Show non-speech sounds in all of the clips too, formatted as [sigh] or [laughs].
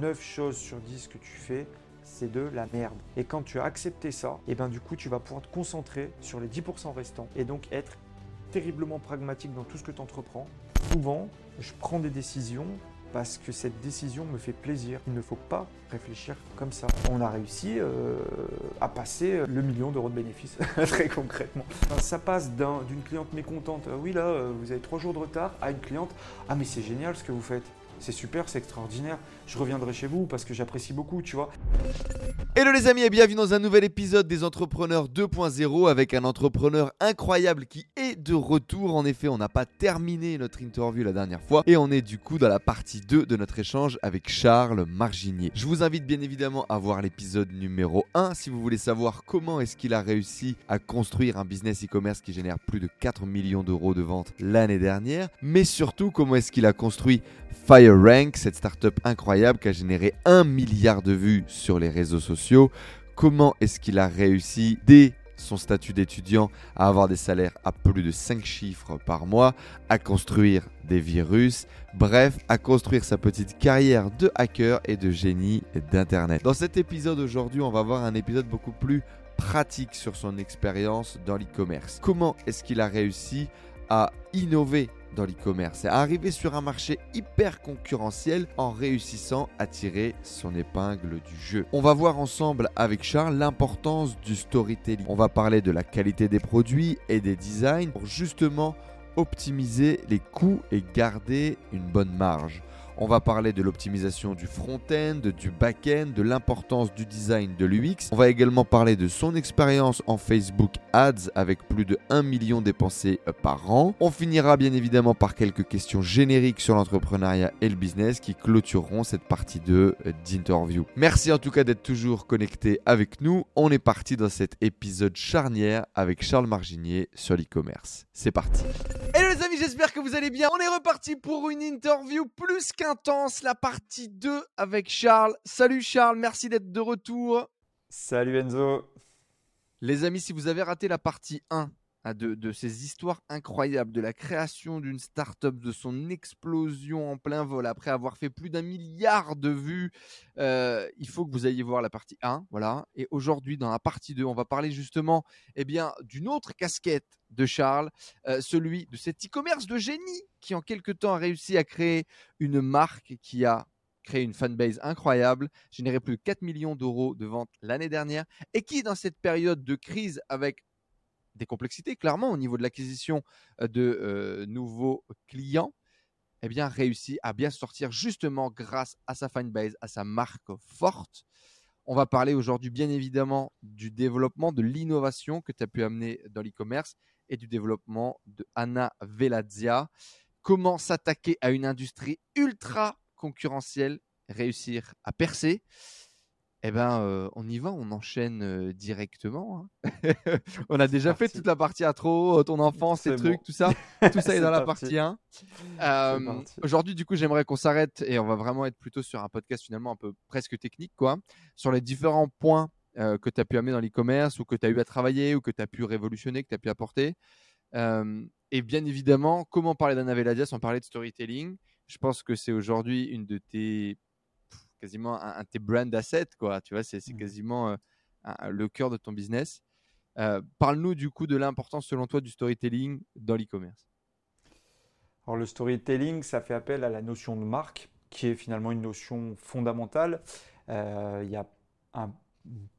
9 choses sur 10 que tu fais, c'est de la merde. Et quand tu as accepté ça, et ben du coup, tu vas pouvoir te concentrer sur les 10% restants et donc être terriblement pragmatique dans tout ce que tu entreprends. Souvent, je prends des décisions parce que cette décision me fait plaisir. Il ne faut pas réfléchir comme ça. On a réussi euh, à passer le million d'euros de bénéfices, [laughs] très concrètement. Ça passe d'une cliente mécontente, oui là, euh, vous avez trois jours de retard, à une cliente, ah mais c'est génial ce que vous faites. C'est super, c'est extraordinaire. Je reviendrai chez vous parce que j'apprécie beaucoup, tu vois. Hello les amis et bienvenue dans un nouvel épisode des Entrepreneurs 2.0 avec un entrepreneur incroyable qui est de retour. En effet, on n'a pas terminé notre interview la dernière fois et on est du coup dans la partie 2 de notre échange avec Charles Marginier. Je vous invite bien évidemment à voir l'épisode numéro 1 si vous voulez savoir comment est-ce qu'il a réussi à construire un business e-commerce qui génère plus de 4 millions d'euros de ventes l'année dernière, mais surtout comment est-ce qu'il a construit FireRank, cette startup incroyable qui a généré 1 milliard de vues sur les réseaux sociaux Comment est-ce qu'il a réussi dès son statut d'étudiant à avoir des salaires à plus de 5 chiffres par mois, à construire des virus, bref, à construire sa petite carrière de hacker et de génie d'Internet. Dans cet épisode aujourd'hui, on va voir un épisode beaucoup plus pratique sur son expérience dans l'e-commerce. Comment est-ce qu'il a réussi à innover dans l'e-commerce et arriver sur un marché hyper concurrentiel en réussissant à tirer son épingle du jeu. On va voir ensemble avec Charles l'importance du storytelling. On va parler de la qualité des produits et des designs pour justement optimiser les coûts et garder une bonne marge. On va parler de l'optimisation du front-end, du back-end, de l'importance du design de l'UX. On va également parler de son expérience en Facebook Ads avec plus de 1 million dépensés euh, par an. On finira bien évidemment par quelques questions génériques sur l'entrepreneuriat et le business qui clôtureront cette partie 2 euh, d'interview. Merci en tout cas d'être toujours connecté avec nous. On est parti dans cet épisode charnière avec Charles Marginier sur l'e-commerce. C'est parti. J'espère que vous allez bien. On est reparti pour une interview plus qu'un intense, la partie 2 avec Charles. Salut Charles, merci d'être de retour. Salut Enzo. Les amis, si vous avez raté la partie 1 De, ces histoires incroyables, de la création d'une start-up, de son explosion en plein vol après avoir fait plus d'un milliard de vues. Euh, il faut que vous ayez voir la partie 1, voilà. Et aujourd'hui, dans la partie 2, on va parler justement, eh bien, d'une autre casquette de Charles, euh, celui de cet e-commerce de génie qui en quelque temps a réussi à créer une marque qui a créé une fanbase incroyable, généré plus de 4 millions d'euros de ventes l'année dernière, et qui, dans cette période de crise avec des complexités, clairement, au niveau de l'acquisition de nouveaux clients, eh bien, réussi à bien sortir justement grâce à sa fanbase, à sa marque forte. On va parler aujourd'hui, bien évidemment, du développement, de l'innovation que tu as pu amener dans l'e-commerce et du développement de Anna Velazia. Comment s'attaquer à une industrie ultra concurrentielle, réussir à percer? Eh ben, euh, on y va, on enchaîne euh, directement. Hein. [laughs] on a déjà fait toute la partie intro, ton enfance, ces trucs, tout ça. Tout ça est, [laughs] dans la partie 1. Euh, aujourd'hui, du coup, j'aimerais qu'on s'arrête et on va vraiment être plutôt sur un podcast finalement un peu presque technique, quoi, sur les différents points que tu as pu amener dans l'e-commerce ou que tu as eu à travailler ou que tu as pu révolutionner, que tu as pu apporter. et bien évidemment, comment parler d'Anna Veladias sans parler de storytelling? Je pense que c'est aujourd'hui une de tes quasiment un, tes brand assets, quoi. Tu vois, c'est mmh. quasiment euh, le cœur de ton business. Euh, parle-nous du coup de l'importance selon toi du storytelling dans l'e-commerce. Alors le storytelling, ça fait appel à la notion de marque, qui est finalement une notion fondamentale. Euh, il y a un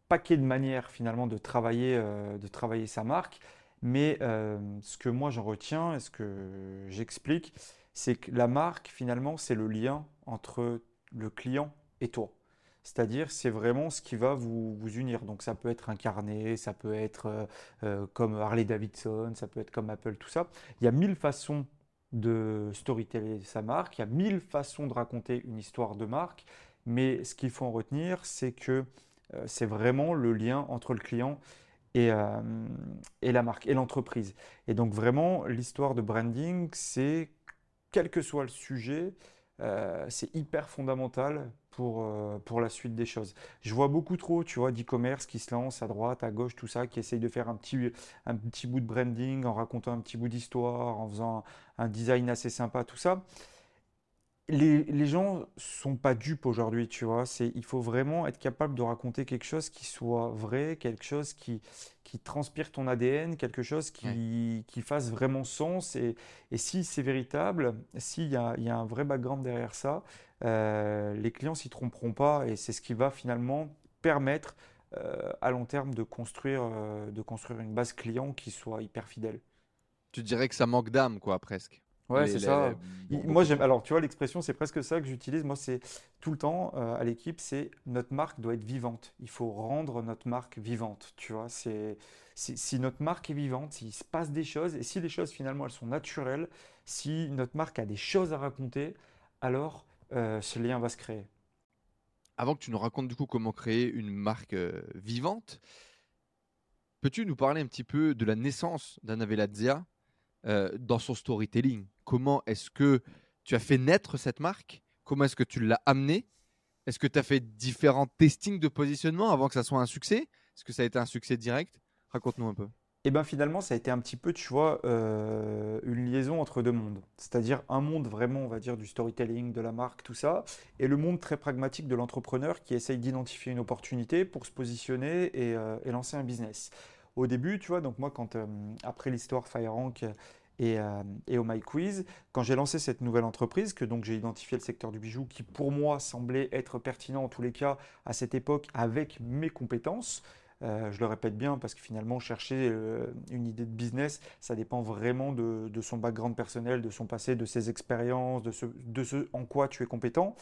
paquet de manières finalement de travailler, de travailler sa marque, mais ce que moi j'en retiens et ce que j'explique, c'est que la marque finalement c'est le lien entre le client et toi. C'est-à-dire, c'est vraiment ce qui va vous, unir. Donc, ça peut être incarné, ça peut être euh, euh, comme Harley Davidson, ça peut être comme Apple, tout ça. Il y a mille façons de storyteller sa marque, il y a mille façons de raconter une histoire de marque, mais ce qu'il faut en retenir, c'est que euh, c'est vraiment le lien entre le client et, et la marque, et l'entreprise. Et donc, vraiment, l'histoire de branding, c'est, quel que soit le sujet, c'est hyper fondamental pour, euh, pour la suite des choses. Je vois beaucoup trop, tu vois, d'e-commerce qui se lance à droite, à gauche, tout ça, qui essaye de faire un petit, un petit bout de branding en racontant un petit bout d'histoire, en faisant un, design assez sympa, tout ça. Les, les gens sont pas dupes aujourd'hui, tu vois. C'est, il faut vraiment être capable de raconter quelque chose qui soit vrai, quelque chose qui, qui transpire ton ADN, quelque chose qui, qui fasse vraiment sens. Et, et si c'est véritable, s'il y a, y a un vrai background derrière ça, euh, les clients s'y tromperont pas. Et c'est ce qui va finalement permettre euh, à long terme de construire, euh, de construire une base client qui soit hyper fidèle. Tu dirais que ça manque d'âme, quoi, presque. Ouais, c'est ça. les- Moi, j'aime. Alors, tu vois, l'expression, c'est presque ça que j'utilise. Moi, c'est tout le temps euh, à l'équipe, c'est notre marque doit être vivante. Il faut rendre notre marque vivante. Tu vois, c'est si, notre marque est vivante, s'il se passe des choses et si les choses finalement elles sont naturelles, si notre marque a des choses à raconter, alors euh, ce lien va se créer. Avant que tu nous racontes du coup comment créer une marque euh, vivante, peux-tu nous parler un petit peu de la naissance d'Anna Velazia? Euh, dans son storytelling Comment est-ce que tu as fait naître cette marque? Comment est-ce que tu l'as amenée? Est-ce que tu as fait différents testings de positionnement avant que ça soit un succès? Est-ce que ça a été un succès direct? Raconte-nous un peu. Et bien finalement, ça a été un petit peu, tu vois, euh, une liaison entre deux mondes. C'est-à-dire un monde vraiment, on va dire, du storytelling, de la marque, tout ça, et le monde très pragmatique de l'entrepreneur qui essaye d'identifier une opportunité pour se positionner et, euh, et lancer un business. Au début, tu vois, donc moi, quand, euh, après l'histoire FireRank et, euh, et Oh My Quiz, quand j'ai lancé cette nouvelle entreprise, que donc j'ai identifié le secteur du bijou qui pour moi semblait être pertinent en tous les cas à cette époque avec mes compétences, euh, je le répète bien parce que finalement, chercher une idée de business, ça dépend vraiment de, de son background personnel, de son passé, de ses expériences, de ce, de ce en quoi tu es compétent.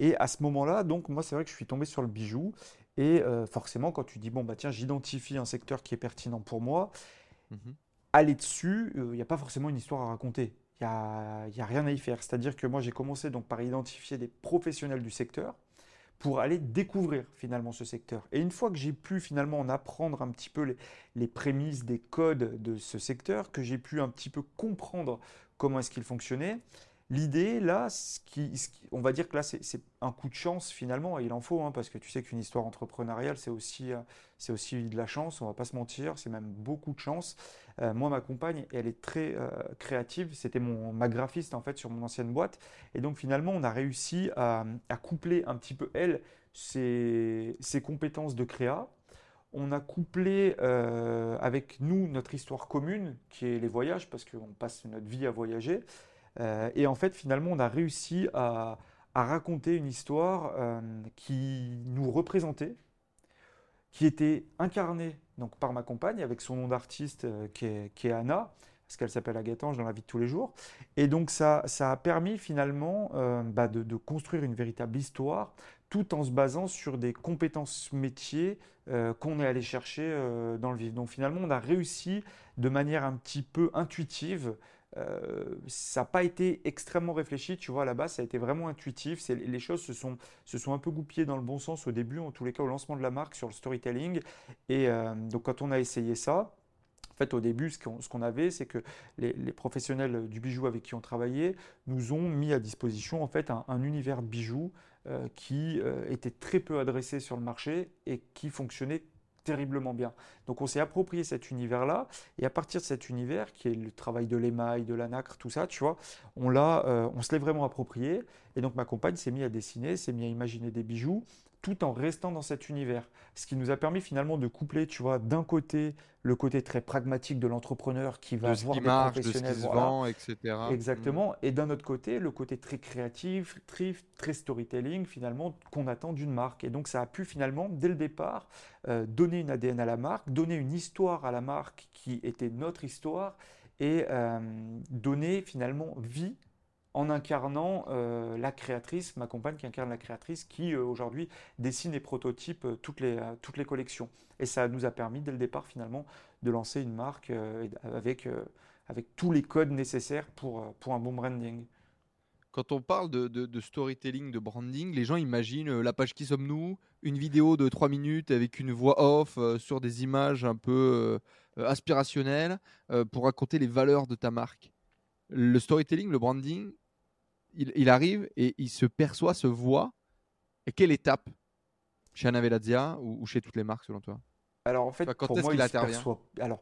Et à ce moment-là, donc moi, c'est vrai que je suis tombé sur le bijou. Et euh, forcément, quand tu dis, bon, bah tiens, j'identifie un secteur qui est pertinent pour moi, Mhm. aller dessus, il n'y a pas forcément une histoire à raconter. Il n'y a, y a rien à y faire. C'est-à-dire que moi, j'ai commencé donc par identifier des professionnels du secteur pour aller découvrir finalement ce secteur. Et une fois que j'ai pu finalement en apprendre un petit peu les, les prémices des codes de ce secteur, que j'ai pu un petit peu comprendre comment est-ce qu'il fonctionnait, l'idée là, on va dire que là c'est un coup de chance finalement, et il en faut, hein, parce que tu sais qu'une histoire entrepreneuriale c'est aussi, euh, aussi de la chance, on va pas se mentir, c'est même beaucoup de chance. Euh, moi ma compagne, elle est très euh, créative, c'était ma graphiste en fait sur mon ancienne boîte, et donc finalement, on a réussi à, coupler un petit peu, elle, ses, ses compétences de créa. On a couplé avec nous notre histoire commune, qui est les voyages, parce qu'on passe notre vie à voyager. Euh, et en fait, finalement, on a réussi à, raconter une histoire euh, qui nous représentait, qui était incarnée donc, par ma compagne, avec son nom d'artiste euh, qui est, Anna, parce qu'elle s'appelle Agatange dans la vie de tous les jours. Et donc ça, ça a permis finalement bah, de, de construire une véritable histoire tout en se basant sur des compétences métiers qu'on est allé chercher dans le vif. Donc finalement, on a réussi de manière un petit peu intuitive. Euh, ça n'a pas été extrêmement réfléchi, tu vois, à la base, ça a été vraiment intuitif. Les choses se sont, un peu goupillées dans le bon sens au début, en tous les cas au lancement de la marque, sur le storytelling. Et euh, donc quand on a essayé ça, en fait, au début, ce qu'on avait, c'est que les, professionnels du bijou avec qui on travaillait nous ont mis à disposition en fait un, un univers de bijoux euh, qui était très peu adressé sur le marché et qui fonctionnait terriblement bien. Donc on s'est approprié cet univers-là et à partir de cet univers qui est le travail de l'émail, de la nacre, tout ça, tu vois, on l'a, euh, on se l'est vraiment approprié et donc ma compagne s'est mise à dessiner, s'est mise à imaginer des bijoux tout en restant dans cet univers. Ce qui nous a permis finalement de coupler, tu vois, d'un côté le côté très pragmatique de l'entrepreneur qui va De ce voir qui des marche, de ce qui professionnels, se vend, etc. Exactement. Et d'un autre côté, le côté très créatif, très, très storytelling, finalement, qu'on attend d'une marque. Et donc, ça a pu finalement, dès le départ, euh, donner une ADN à la marque, donner une histoire à la marque qui était notre histoire et euh, donner finalement vie en incarnant euh, la créatrice, ma compagne qui incarne la créatrice, qui euh, aujourd'hui dessine et prototype euh, toutes les, toutes les collections. Et ça nous a permis, dès le départ, finalement, de lancer une marque avec, avec tous les codes nécessaires pour, pour un bon branding. Quand on parle de, de- storytelling, de branding, les gens imaginent la page Qui sommes-nous Une vidéo de 3 minutes avec une voix off sur des images un peu aspirationnelles pour raconter les valeurs de ta marque. Le storytelling, le branding, il, il arrive et il se perçoit, se voit. Et quelle étape? Chez Anna Velazia ou, ou chez toutes les marques selon toi? Alors en fait, Enfin, quand pour est-ce moi, qu'il il se perçoit. Alors,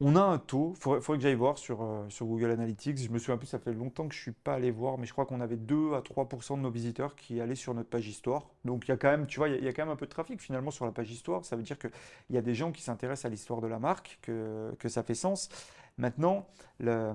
on a un taux, il faudrait, que j'aille voir sur, euh, sur Google Analytics. Je me souviens plus, ça fait longtemps que je ne suis pas allé voir, mais je crois qu'on avait 2 à 3% de nos visiteurs qui allaient sur notre page histoire. Donc il y a quand même, tu vois, il y, a, quand même un peu de trafic finalement sur la page histoire. Ça veut dire qu'il y a des gens qui s'intéressent à l'histoire de la marque, que, que ça fait sens. Maintenant, la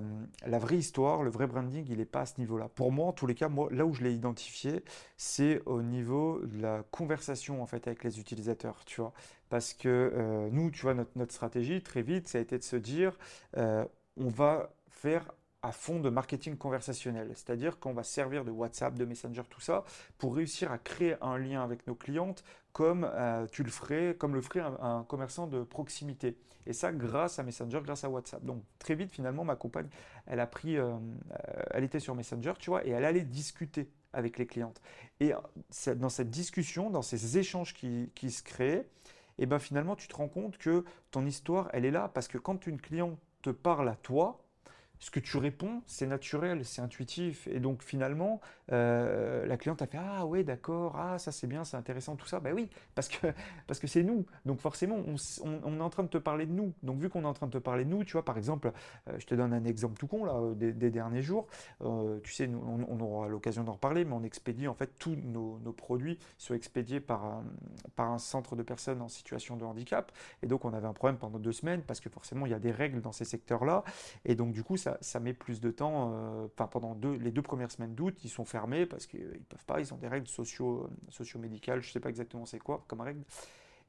vraie histoire, le vrai branding, il n'est pas à ce niveau-là. Pour moi, en tous les cas, moi, là où je l'ai identifié, c'est au niveau de la conversation en fait avec les utilisateurs, tu vois. Parce que euh, nous, tu vois, notre, stratégie, très vite, ça a été de se dire, euh, on va faire à fond de marketing conversationnel. C'est-à-dire qu'on va servir de WhatsApp, de Messenger, tout ça, pour réussir à créer un lien avec nos clientes comme euh, tu le ferais, comme le ferait un, commerçant de proximité. Et ça, grâce à Messenger, grâce à WhatsApp. Donc très vite, finalement, ma compagne, elle a pris, euh, euh, elle était sur Messenger, tu vois, et elle allait discuter avec les clientes. Et dans cette discussion, dans ces échanges qui, se créent, et eh ben finalement, tu te rends compte que ton histoire, elle est là parce que quand une cliente te parle à toi, ce que tu réponds, c'est naturel, c'est intuitif. Et donc finalement, euh, la cliente a fait Ah ouais, d'accord, ah ça c'est bien, c'est intéressant, tout ça. Ben oui, parce que [laughs] parce que c'est nous. Donc forcément, on, est en train de te parler de nous. Donc vu qu'on est en train de te parler de nous, tu vois, par exemple, euh, je te donne un exemple tout con là, euh, des, derniers jours. tu sais, nous, on, aura l'occasion d'en reparler, mais on expédie en fait tous nos, produits sont expédiés par par un centre de personnes en situation de handicap. Et donc on avait un problème pendant deux semaines parce que forcément il y a des règles dans ces secteurs-là. Et donc du coup ça ça, met plus de temps. Euh, enfin, pendant deux, les deux premières semaines d'août, ils sont fermés parce qu'ils ne peuvent pas, ils ont des règles socio, socio-médicales, je ne sais pas exactement c'est quoi comme règle.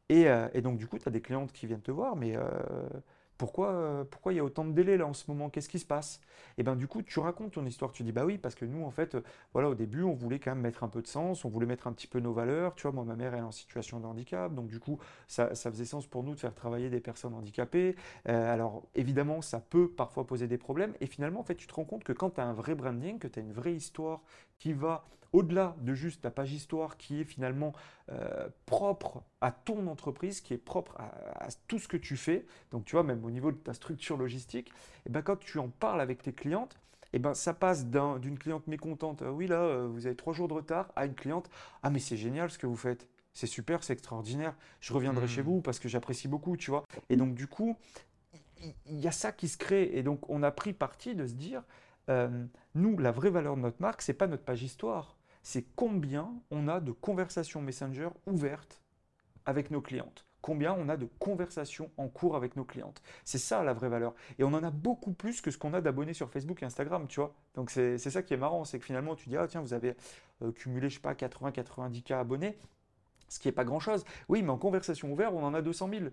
Et, euh, et, donc, du coup, tu as des clientes qui viennent te voir, mais euh, pourquoi, euh, pourquoi il y a autant de délais là en ce moment? Qu'est-ce qui se passe? Et bien du coup, tu racontes ton histoire, tu dis bah oui, parce que nous en fait, euh, voilà, au début, on voulait quand même mettre un peu de sens, on voulait mettre un petit peu nos valeurs. Tu vois, moi, ma mère, elle est en situation de handicap, donc du coup, ça, ça faisait sens pour nous de faire travailler des personnes handicapées. Euh, alors évidemment, ça peut parfois poser des problèmes. Et finalement, en fait, tu te rends compte que quand tu as un vrai branding, que tu as une vraie histoire qui va au-delà de juste la page histoire qui est finalement euh, propre à ton entreprise, qui est propre à, tout ce que tu fais, donc tu vois, même au niveau de ta structure logistique, et eh ben quand tu en parles avec tes clientes, et eh ben ça passe d'une cliente mécontente, oui là, euh, vous avez trois jours de retard, à une cliente, ah mais c'est génial ce que vous faites, c'est super, c'est extraordinaire, je reviendrai chez mmh. vous parce que j'apprécie beaucoup, tu vois. Et donc du coup, il y, a ça qui se crée, et donc on a pris parti de se dire, euh, nous, la vraie valeur de notre marque, c'est pas notre page histoire, c'est combien on a de conversations Messenger ouvertes avec nos clientes. Combien on a de conversations en cours avec nos clientes. C'est ça la vraie valeur. Et on en a beaucoup plus que ce qu'on a d'abonnés sur Facebook et Instagram, tu vois. Donc c'est ça qui est marrant, c'est que finalement tu dis, ah tiens, vous avez euh, cumulé, je sais pas, 80-90K abonnés, ce qui n'est pas grand-chose. Oui, mais en conversation ouverte, on en a 200 000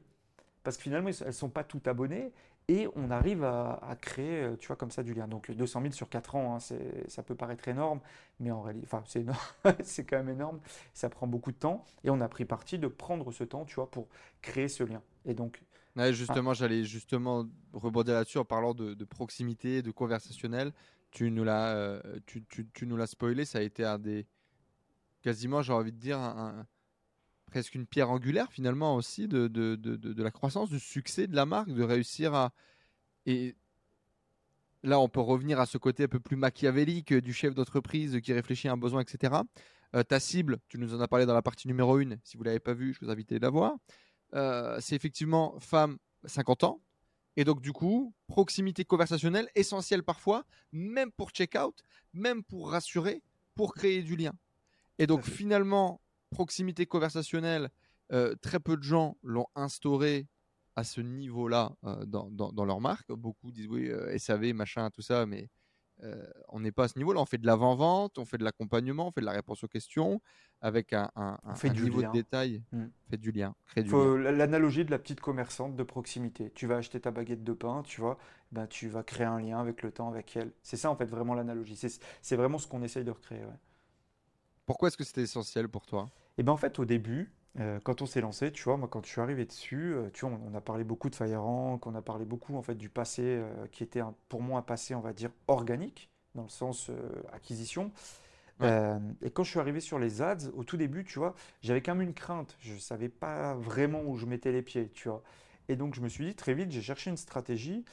parce que finalement, elles ne sont pas toutes abonnées et on arrive à, créer, euh, tu vois, comme ça du lien. Donc 200 000 sur 4 ans, hein, ça peut paraître énorme, mais en réalité, enfin, c'est, [laughs] c'est quand même énorme, ça prend beaucoup de temps, et on a pris parti de prendre ce temps, tu vois, pour créer ce lien. Et donc... justement, j'allais justement rebondir là-dessus en parlant de, proximité, de conversationnel. Tu nous l'as, euh, tu, tu, tu, nous l'as spoilé, ça a été un des, quasiment, j'ai envie de dire, un presque une pierre angulaire finalement aussi de, de, de, de, la croissance, du succès de la marque, de réussir à... Et là, on peut revenir à ce côté un peu plus machiavélique du chef d'entreprise qui réfléchit à un besoin, etc. Euh, ta cible, tu nous en as parlé dans la partie numéro 1, si vous ne l'avez pas vu, je vous invite à la voir. Euh, c'est effectivement femme 50 ans. Et donc, du coup, proximité conversationnelle, essentielle parfois, même pour check-out, même pour rassurer, pour créer du lien. Et donc, finalement, proximité conversationnelle, euh, très peu de gens l'ont instauré à ce niveau-là euh, dans, dans, leur marque. Beaucoup disent oui, euh, SAV, machin, tout ça, mais on n'est pas à ce niveau-là. On fait de l'avant-vente, on fait de l'accompagnement, on fait de la réponse aux questions avec un, un, niveau de détail. On fait du lien. L'analogie de la petite commerçante de proximité. Tu vas acheter ta baguette de pain, tu vois, ben, tu vas créer un lien avec le temps, avec elle. C'est ça en fait vraiment l'analogie. C'est vraiment ce qu'on essaye de recréer. Pourquoi est-ce que c'était essentiel pour toi? Et ben en fait, au début, euh, quand on s'est lancé, tu vois, moi quand je suis arrivé dessus, euh, tu vois, on, a parlé beaucoup de FireRank, on a parlé beaucoup en fait du passé euh, qui était pour moi un passé, on va dire, organique, dans le sens acquisition. et quand je suis arrivé sur les ads, au tout début, tu vois, j'avais quand même une crainte. Je ne savais pas vraiment où je mettais les pieds, tu vois. Et donc je me suis dit très vite, j'ai cherché une stratégie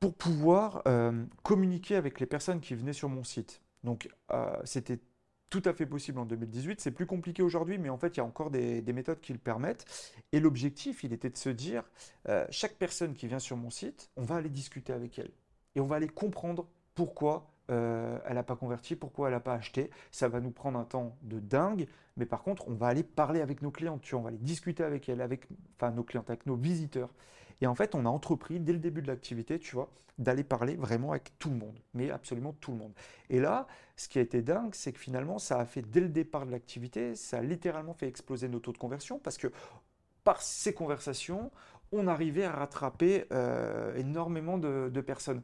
pour pouvoir communiquer avec les personnes qui venaient sur mon site. Donc c'était tout à fait possible en 2018. C'est plus compliqué aujourd'hui, mais en fait, il y a encore des, méthodes qui le permettent. Et l'objectif, il était de se dire, euh, chaque personne qui vient sur mon site, on va aller discuter avec elle. Et on va aller comprendre pourquoi euh, elle n'a pas converti, pourquoi elle n'a pas acheté. Ça va nous prendre un temps de dingue, mais par contre, on va aller parler avec nos clients, tu on va aller discuter avec elle, avec nos clients, avec nos visiteurs. Et en fait, on a entrepris dès le début de l'activité, tu vois, d'aller parler vraiment avec tout le monde, mais absolument tout le monde. Et là, ce qui a été dingue, c'est que finalement, ça a fait dès le départ de l'activité, ça a littéralement fait exploser nos taux de conversion parce que par ces conversations, on arrivait à rattraper euh, énormément de, personnes.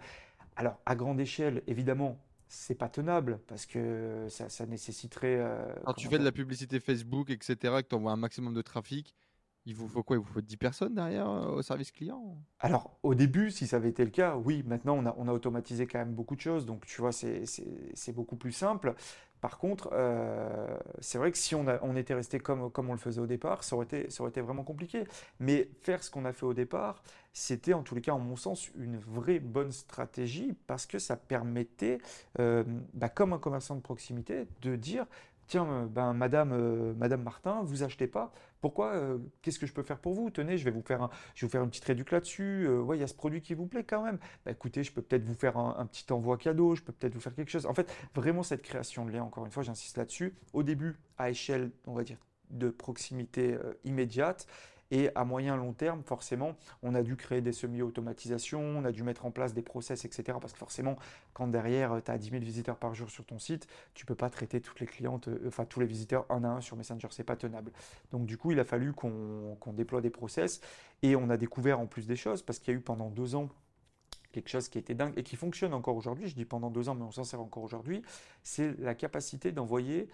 Alors, à grande échelle, évidemment, c'est pas tenable parce que ça, nécessiterait. Euh, Alors, tu fais de la publicité Facebook, etc., que tu envoies un maximum de trafic. Il vous faut quoi? Il vous faut 10 personnes derrière euh, au service client? Alors, au début, si ça avait été le cas, oui. Maintenant, on a, on a automatisé quand même beaucoup de choses. Donc, tu vois, c'est beaucoup plus simple. Par contre, euh, c'est vrai que si on, a, on était resté comme, comme on le faisait au départ, ça aurait été, ça aurait été vraiment compliqué. Mais faire ce qu'on a fait au départ, c'était en tous les cas, en mon sens, une vraie bonne stratégie parce que ça permettait, euh, bah, comme un commerçant de proximité, de dire Tiens, ben, madame, madame Martin, vous achetez pas. Pourquoi euh, Qu'est-ce que je peux faire pour vous? Tenez, je vais vous faire, un, je vais vous faire une petite réduction là-dessus. ouais, il y a ce produit qui vous plaît quand même. Bah, écoutez, je peux peut-être vous faire un, petit envoi cadeau. Je peux peut-être vous faire quelque chose. En fait, vraiment cette création de lien, encore une fois, j'insiste là-dessus. Au début, à échelle, on va dire, de proximité immédiate. Et à moyen long terme, forcément, on a dû créer des semi-automatisations, on a dû mettre en place des process, etc. Parce que forcément, quand derrière, tu as 10 000 visiteurs par jour sur ton site, tu peux pas traiter toutes les clientes, euh, enfin tous les visiteurs un à un sur Messenger, c'est pas tenable. Donc du coup, il a fallu qu'on déploie des process et on a découvert en plus des choses parce qu'il y a eu pendant deux ans quelque chose qui était dingue et qui fonctionne encore aujourd'hui, je dis pendant deux ans, mais on s'en sert encore aujourd'hui, c'est la capacité d'envoyer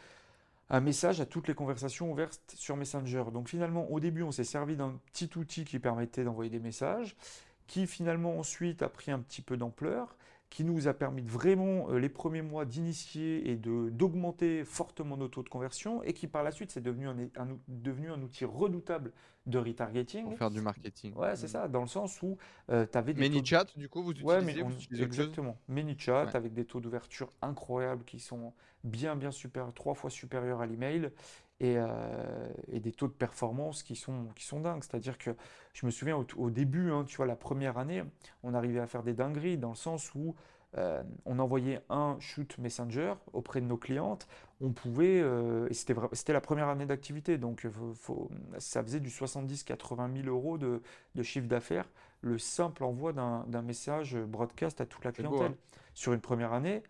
un message à toutes les conversations ouvertes sur Messenger. Donc finalement, au début, on s'est servi d'un petit outil qui permettait d'envoyer des messages, qui finalement ensuite a pris un petit peu d'ampleur, qui nous a permis de vraiment euh, les premiers mois d'initier et d'augmenter fortement nos taux de conversion et qui par la suite c'est devenu un, devenu un outil redoutable de retargeting. Pour faire du marketing. Ouais, c'est mm. ça, dans le sens où euh, tu avais des. ManyChat, du coup, vous utilisez, ouais, Exactement. ManyChat avec des taux d'ouverture incroyables qui sont bien, bien supérieurs, trois fois supérieurs à l'email et, euh, et, des taux de performance qui sont, qui sont dingues. C'est-à-dire que je me souviens au, début, hein, tu vois, la première année, on arrivait à faire des dingueries dans le sens où euh, on envoyait un shoot messenger auprès de nos clientes. On pouvait, euh, et c'était la première année d'activité, donc ça faisait du 70-80 000 euros de, de chiffre d'affaires, le simple envoi d'un message broadcast à toute la clientèle. Hein. Sur une première année,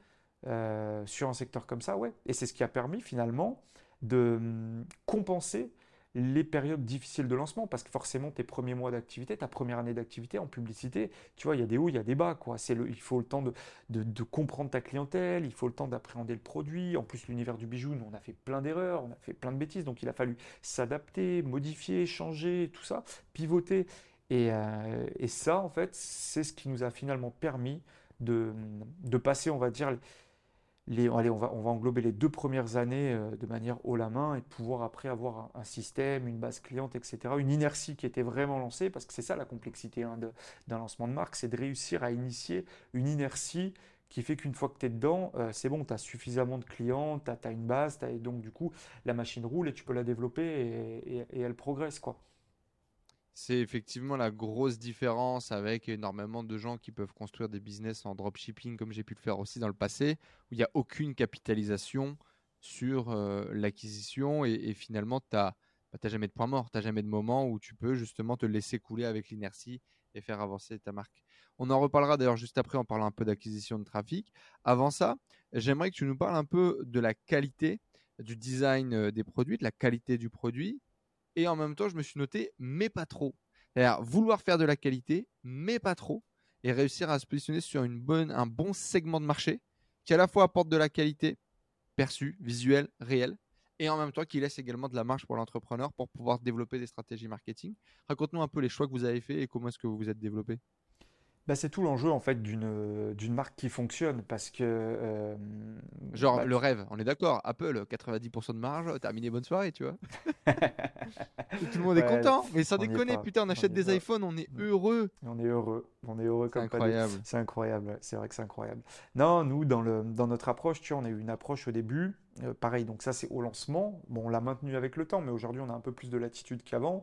sur un secteur comme ça, ouais. Et c'est ce qui a permis finalement de hum, compenser les périodes difficiles de lancement, parce que forcément, tes premiers mois d'activité, ta première année d'activité en publicité, tu vois, il y a des hauts, il y a des bas, quoi. C'est il faut le temps de, de, comprendre ta clientèle, il faut le temps d'appréhender le produit. En plus, l'univers du bijou, nous, on a fait plein d'erreurs, on a fait plein de bêtises, donc il a fallu s'adapter, modifier, changer, tout ça, pivoter. Et, euh, et ça, en fait, c'est ce qui nous a finalement permis de, de passer, on va dire, allez, on, va, on va englober les deux premières années euh, de manière haut la main et de pouvoir après avoir un, système, une base cliente, etc. Une inertie qui était vraiment lancée, parce que c'est ça la complexité hein, d'un lancement de marque, c'est de réussir à initier une inertie qui fait qu'une fois que tu es dedans, euh, c'est bon, tu as suffisamment de clients, tu as, une base, et donc du coup, la machine roule et tu peux la développer et, et elle progresse. quoi. C'est effectivement la grosse différence avec énormément de gens qui peuvent construire des business en dropshipping comme j'ai pu le faire aussi dans le passé, où il n'y a aucune capitalisation sur euh, l'acquisition et, finalement tu n'as bah, jamais de point mort, tu n'as jamais de moment où tu peux justement te laisser couler avec l'inertie et faire avancer ta marque. On en reparlera d'ailleurs juste après en parlant un peu d'acquisition de trafic. Avant ça, j'aimerais que tu nous parles un peu de la qualité du design euh, des produits, de la qualité du produit et en même temps, je me suis noté, mais pas trop. C'est-à-dire vouloir faire de la qualité, mais pas trop, et réussir à se positionner sur une bonne, un bon segment de marché qui à la fois apporte de la qualité perçue, visuelle, réelle, et en même temps qui laisse également de la marge pour l'entrepreneur pour pouvoir développer des stratégies marketing. Raconte-nous un peu les choix que vous avez faits et comment est-ce que vous vous êtes développé. bah, c'est tout l'enjeu en fait d'une d'une marque qui fonctionne parce que euh, Genre bah, le rêve, on est d'accord. Apple, 90% de marge, terminé, bonne soirée, tu vois. [laughs] Tout le monde est content. Mais sans déconner, putain, on achète des pas. iPhones, on est Mm. heureux. on est heureux, on est heureux comme incroyable. C'est incroyable, c'est vrai que c'est incroyable. Non, nous dans le dans notre approche, tu vois, on a eu une approche au début, euh, pareil. Donc ça c'est au lancement. Bon, on l'a maintenu avec le temps, mais aujourd'hui on a un peu plus de latitude qu'avant.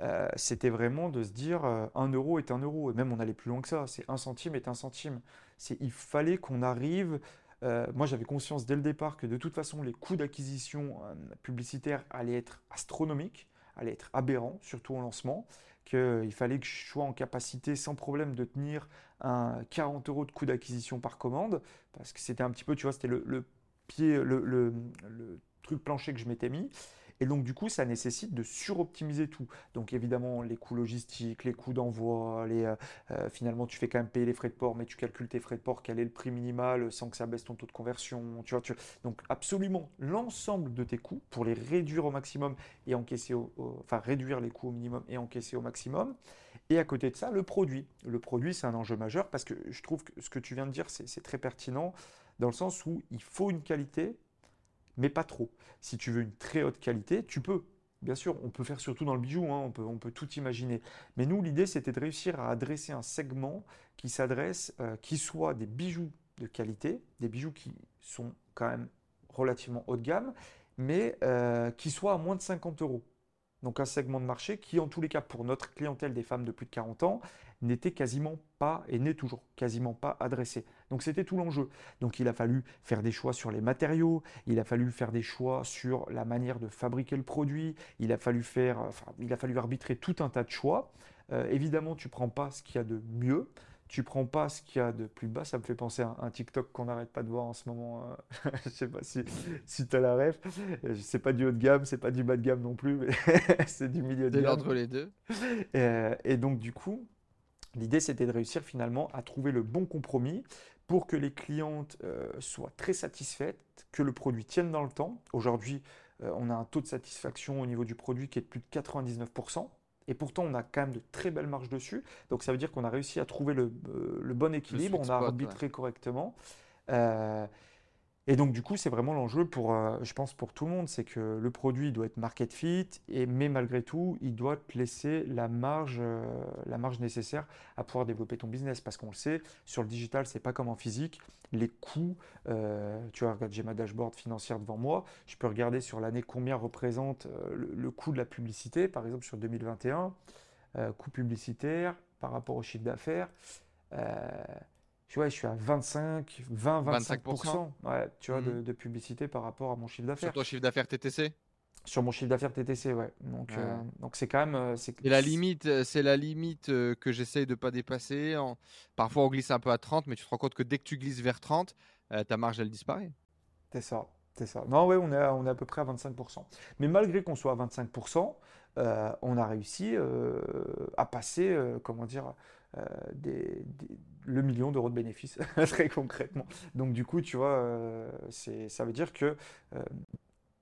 Euh, c'était vraiment de se dire euh, un euro est un euro, et même on allait plus loin que ça. C'est un centime est un centime. C'est il fallait qu'on arrive. Euh, moi, j'avais conscience dès le départ que de toute façon, les coûts d'acquisition euh, publicitaire allaient être astronomiques, allaient être aberrants, surtout au lancement, qu'il fallait que je sois en capacité sans problème de tenir un 40 euros de coût d'acquisition par commande, parce que c'était un petit peu, tu vois, c'était le, pied, le- le truc plancher que je m'étais mis. Et donc, du coup, ça nécessite de suroptimiser tout. Donc, évidemment, les coûts logistiques, les coûts d'envoi, euh, euh, finalement, tu fais quand même payer les frais de port, mais tu calcules tes frais de port, quel est le prix minimal sans que ça baisse ton taux de conversion. Donc, absolument l'ensemble de tes coûts pour les réduire au maximum et encaisser enfin, réduire les coûts au minimum et encaisser au maximum. Et à côté de ça, le produit. Le produit, c'est un enjeu majeur parce que je trouve que ce que tu viens de dire, c'est très pertinent dans le sens où il faut une qualité, mais pas trop. Si tu veux une très haute qualité, tu peux. Bien sûr, on peut faire surtout dans le bijou, hein, on peut, tout imaginer. Mais nous, l'idée, c'était de réussir à adresser un segment qui s'adresse, euh, qui soit des bijoux de qualité, des bijoux qui sont quand même relativement haut de gamme, mais euh, qui soient à moins de 50 euros. Donc un segment de marché qui, en tous les cas, pour notre clientèle des femmes de plus de 40 ans, n'était quasiment pas, et n'est toujours quasiment pas adressé. Donc c'était tout l'enjeu. Donc il a fallu faire des choix sur les matériaux, il a fallu faire des choix sur la manière de fabriquer le produit, il a fallu arbitrer tout un tas de choix. Euh, évidemment, tu prends pas ce qu'il y a de mieux, tu prends pas ce qu'il y a de plus bas. Ça me fait penser à un TikTok qu'on n'arrête pas de voir en ce moment. euh, [laughs] je sais pas si, si tu as la ref. Euh, C'est pas du haut de gamme, c'est pas du bas de gamme non plus, mais [laughs] c'est du milieu de C'est gamme. entre les deux. Euh, et donc, du coup, l'idée, c'était de réussir finalement à trouver le bon compromis pour que les clientes euh, soient très satisfaites, que le produit tienne dans le temps. Aujourd'hui, euh, on a un taux de satisfaction au niveau du produit qui est de plus de 99%. Et pourtant, on a quand même de très belles marges dessus. Donc, ça veut dire qu'on a réussi à trouver le, euh, le bon équilibre, on a ouais. arbitré correctement. Euh, et donc, du coup, c'est vraiment l'enjeu pour, euh, je pense, pour tout le monde, c'est que le produit doit être market fit, mais malgré tout, il doit te laisser la marge, euh, la marge nécessaire à pouvoir développer ton business. Parce qu'on le sait, sur le digital, c'est pas comme en physique. Les coûts, euh, tu vois, j'ai ma dashboard financière devant moi. Je peux regarder sur l'année combien représente le, le coût de la publicité, par exemple sur 2021, euh, coût publicitaire par rapport au chiffre d'affaires. Euh, tu vois, je suis à 25, 20, 25%, ouais, tu vois, de, Mhm. de publicité par rapport à mon chiffre Sur d'affaires. ton chiffre d'affaires TTC Sur mon chiffre d'affaires TTC, ouais. Donc, Ouais. euh, donc c'est quand même. euh, c'est C'est la limite, euh, c'est la limite euh, que j'essaye de pas dépasser. En- Parfois, on glisse un peu à 30, mais tu te rends compte que dès que tu glisses vers 30, euh, ta marge, elle disparaît. C'est ça, c'est ça. Non, ouais, on est, à, on est à peu près à 25%. Mais malgré qu'on soit à 25%, euh, on a réussi euh, à passer, euh, comment dire, euh, des- des- le million d'euros de bénéfices, [laughs] très concrètement. Donc du coup, tu vois, euh, ça veut dire que euh,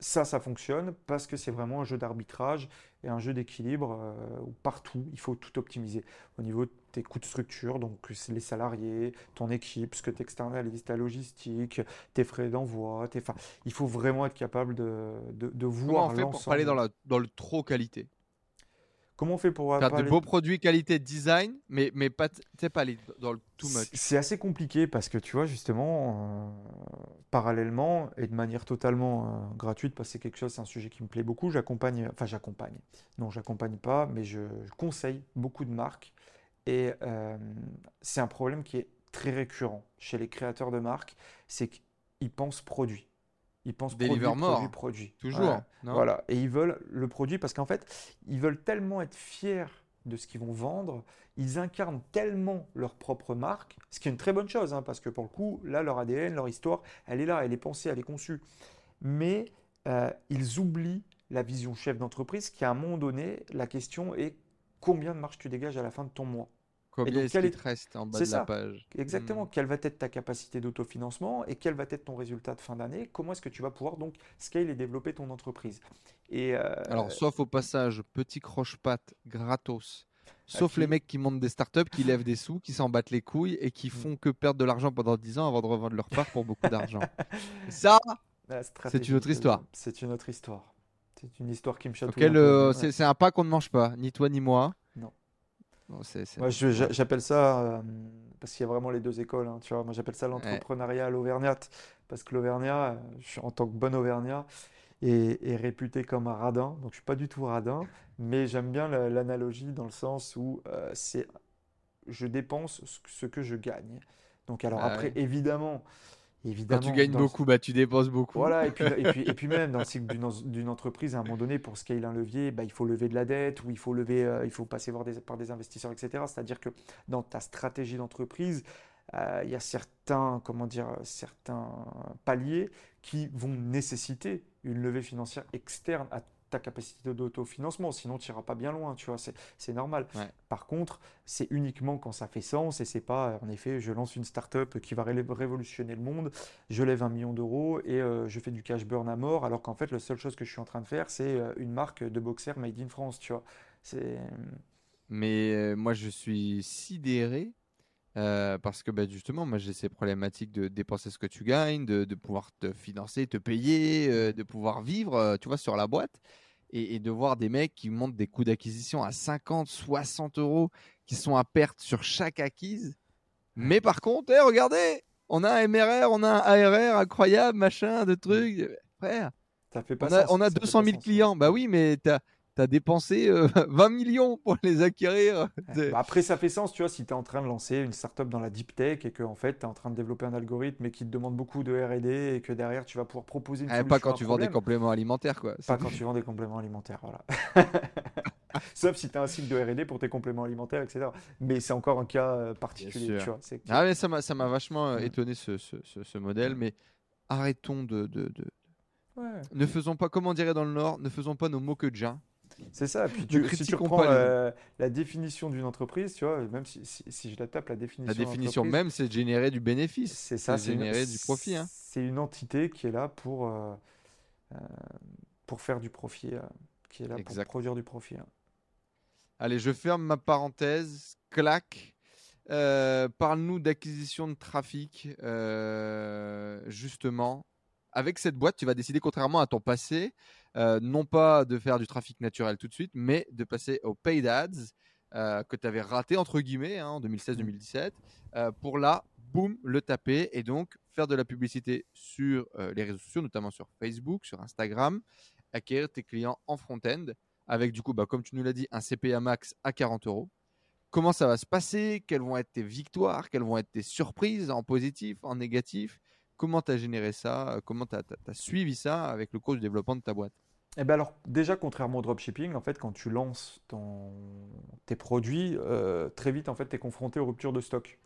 ça, ça fonctionne parce que c'est vraiment un jeu d'arbitrage et un jeu d'équilibre euh, où partout, il faut tout optimiser au niveau de tes coûts de structure, donc les salariés, ton équipe, ce que tu externalises, ta logistique, tes frais d'envoi, tes... enfin, il faut vraiment être capable de, de, de voir fait pour pas aller dans, l'ensemble. la, dans le trop qualité? Comment on fait pour Faire pas de aller- beaux produits qualité design, mais, mais pas, pas aller dans le too much. C'est c'est assez compliqué parce que tu vois, justement, euh, parallèlement et de manière totalement euh, gratuite, parce que c'est quelque chose, c'est un sujet qui me plaît beaucoup, j'accompagne, enfin j'accompagne, non, j'accompagne pas, mais je, je conseille beaucoup de marques et euh, c'est un problème qui est très récurrent chez les créateurs de marques, c'est qu'ils pensent produit. Ils pensent produit, produit, produit. Toujours, Ouais. non Voilà, et ils veulent le produit parce qu'en fait, ils veulent tellement être fiers de ce qu'ils vont vendre, ils incarnent tellement leur propre marque, ce qui est une très bonne chose, hein, parce que pour le coup, là, leur ADN, leur histoire, elle est là, elle est pensée, elle est conçue. Mais euh, ils oublient la vision chef d'entreprise, qui à un moment donné, la question est combien de marge tu dégages à la fin de ton mois? Combien est-ce est- te reste en bas C'est de la ça. page? Exactement. Hmm. Quelle va être ta capacité d'autofinancement et quel va être ton résultat de fin d'année? Comment est-ce que tu vas pouvoir donc scale et développer ton entreprise? Et euh, Alors, sauf au passage, petit croche-patte gratos sauf les mecs qui montent des startups, qui lèvent des sous, qui s'en battent les couilles et qui mm. font que perdre de l'argent pendant 10 ans avant de revendre leur part pour beaucoup d'argent. [laughs] Ça, c'est une autre histoire. C'est une autre histoire. C'est une histoire qui me chatouille. C'est un pas qu'on ne mange pas, ni toi ni moi. Moi, j'appelle ça, euh, parce qu'il y a vraiment les deux écoles, hein, tu vois, moi j'appelle ça l'entrepreneuriat à l'Auvergnat, parce que l'Auvergnat, en tant que bon Auvergnat, est, réputé comme un radin. Donc je ne suis pas du tout radin, mais j'aime bien l'analogie dans le sens où euh, c'est je dépense ce que je gagne. Donc alors ah après, évidemment, Évidemment, Quand tu gagnes beaucoup, bah, tu dépenses beaucoup. Voilà, et puis, [laughs] et puis, et puis même dans le cycle d'une entreprise, à un moment donné, pour scaler un levier, bah, il faut lever de la dette ou il faut, lever, euh, il faut passer voir des, par des investisseurs, etc. C'est-à-dire que dans ta stratégie d'entreprise, euh, il y a certains, comment dire, certains paliers qui vont nécessiter une levée financière externe à ta capacité d'autofinancement, sinon tu n'iras pas bien loin, tu vois, c'est normal. Par contre, c'est uniquement quand ça fait sens et c'est pas, en effet, je lance une start-up qui va révolutionner le monde, je lève un million d'euros et euh, je fais du cash burn à mort, alors qu'en fait, la seule chose que je suis en train de faire, c'est euh, une marque de boxer made in France, tu vois. Mais moi, je suis sidéré euh, parce que bah, justement, moi j'ai ces problématiques de dépenser ce que tu gagnes, de, pouvoir te financer, te payer, euh, de pouvoir vivre, euh, tu vois, sur la boîte. Et, de voir des mecs qui montent des coûts d'acquisition à 50, 60 euros, qui sont à perte sur chaque acquise. Mais par contre, regardez, on a un MRR, on a un ARR incroyable, machin, de trucs. Frère, ça fait pas on a, on a 200 000 clients. Bah oui, mais tu as tu as dépensé 20 euh, [laughs] millions pour les acquérir. Bah, après, ça fait sens, tu vois, si tu es en train de lancer une startup dans la deep tech et que en fait, tu es en train de développer un algorithme et qui te demande beaucoup de R&D et que derrière, tu vas pouvoir proposer une eh, Pas quand tu vends des compléments alimentaires, quoi. Pas quand [laughs] tu vends des compléments alimentaires, voilà. [laughs] Sauf si tu as un cycle de R&D pour tes compléments alimentaires, etc. Mais c'est encore un cas euh, particulier, tu vois. Ah mais ça m'a vachement euh, étonné ce, ce, ce, modèle, mais arrêtons de... de, de... Ne faisons pas, comme on dirait dans le Nord, ne faisons pas nos mots que de c'est ça. Puis tu, si tu reprends la, définition d'une entreprise, tu vois, même si, si, je la tape, la définition. La définition même, c'est de générer du bénéfice. C'est ça. C'est générer du profit. Hein. C'est une entité qui est là pour, euh, euh, pour faire du profit, euh, qui est là pour produire du profit. Hein. Allez, je ferme ma parenthèse. Clac. Parle-nous d'acquisition de trafic, justement. Avec cette boîte, tu vas décider, contrairement à ton passé, euh, non pas de faire du trafic naturel tout de suite, mais de passer aux paid ads euh, que tu avais raté entre guillemets hein, en 2016-2017 euh, pour là, boum, le taper et donc faire de la publicité sur les réseaux sociaux, notamment sur Facebook, sur Instagram, acquérir tes clients en front-end avec du coup, bah, comme tu nous l'as dit, un CPA max à 40 euros. Comment ça va se passer, quelles vont être tes victoires, quelles vont être tes surprises en positif, en négatif, comment tu as généré ça, comment tu as, suivi ça avec le cours du développement de ta boîte? Eh ben alors, déjà, contrairement au dropshipping, en fait, quand tu lances tes produits, euh, très vite, en fait, tu es confronté aux ruptures de stock.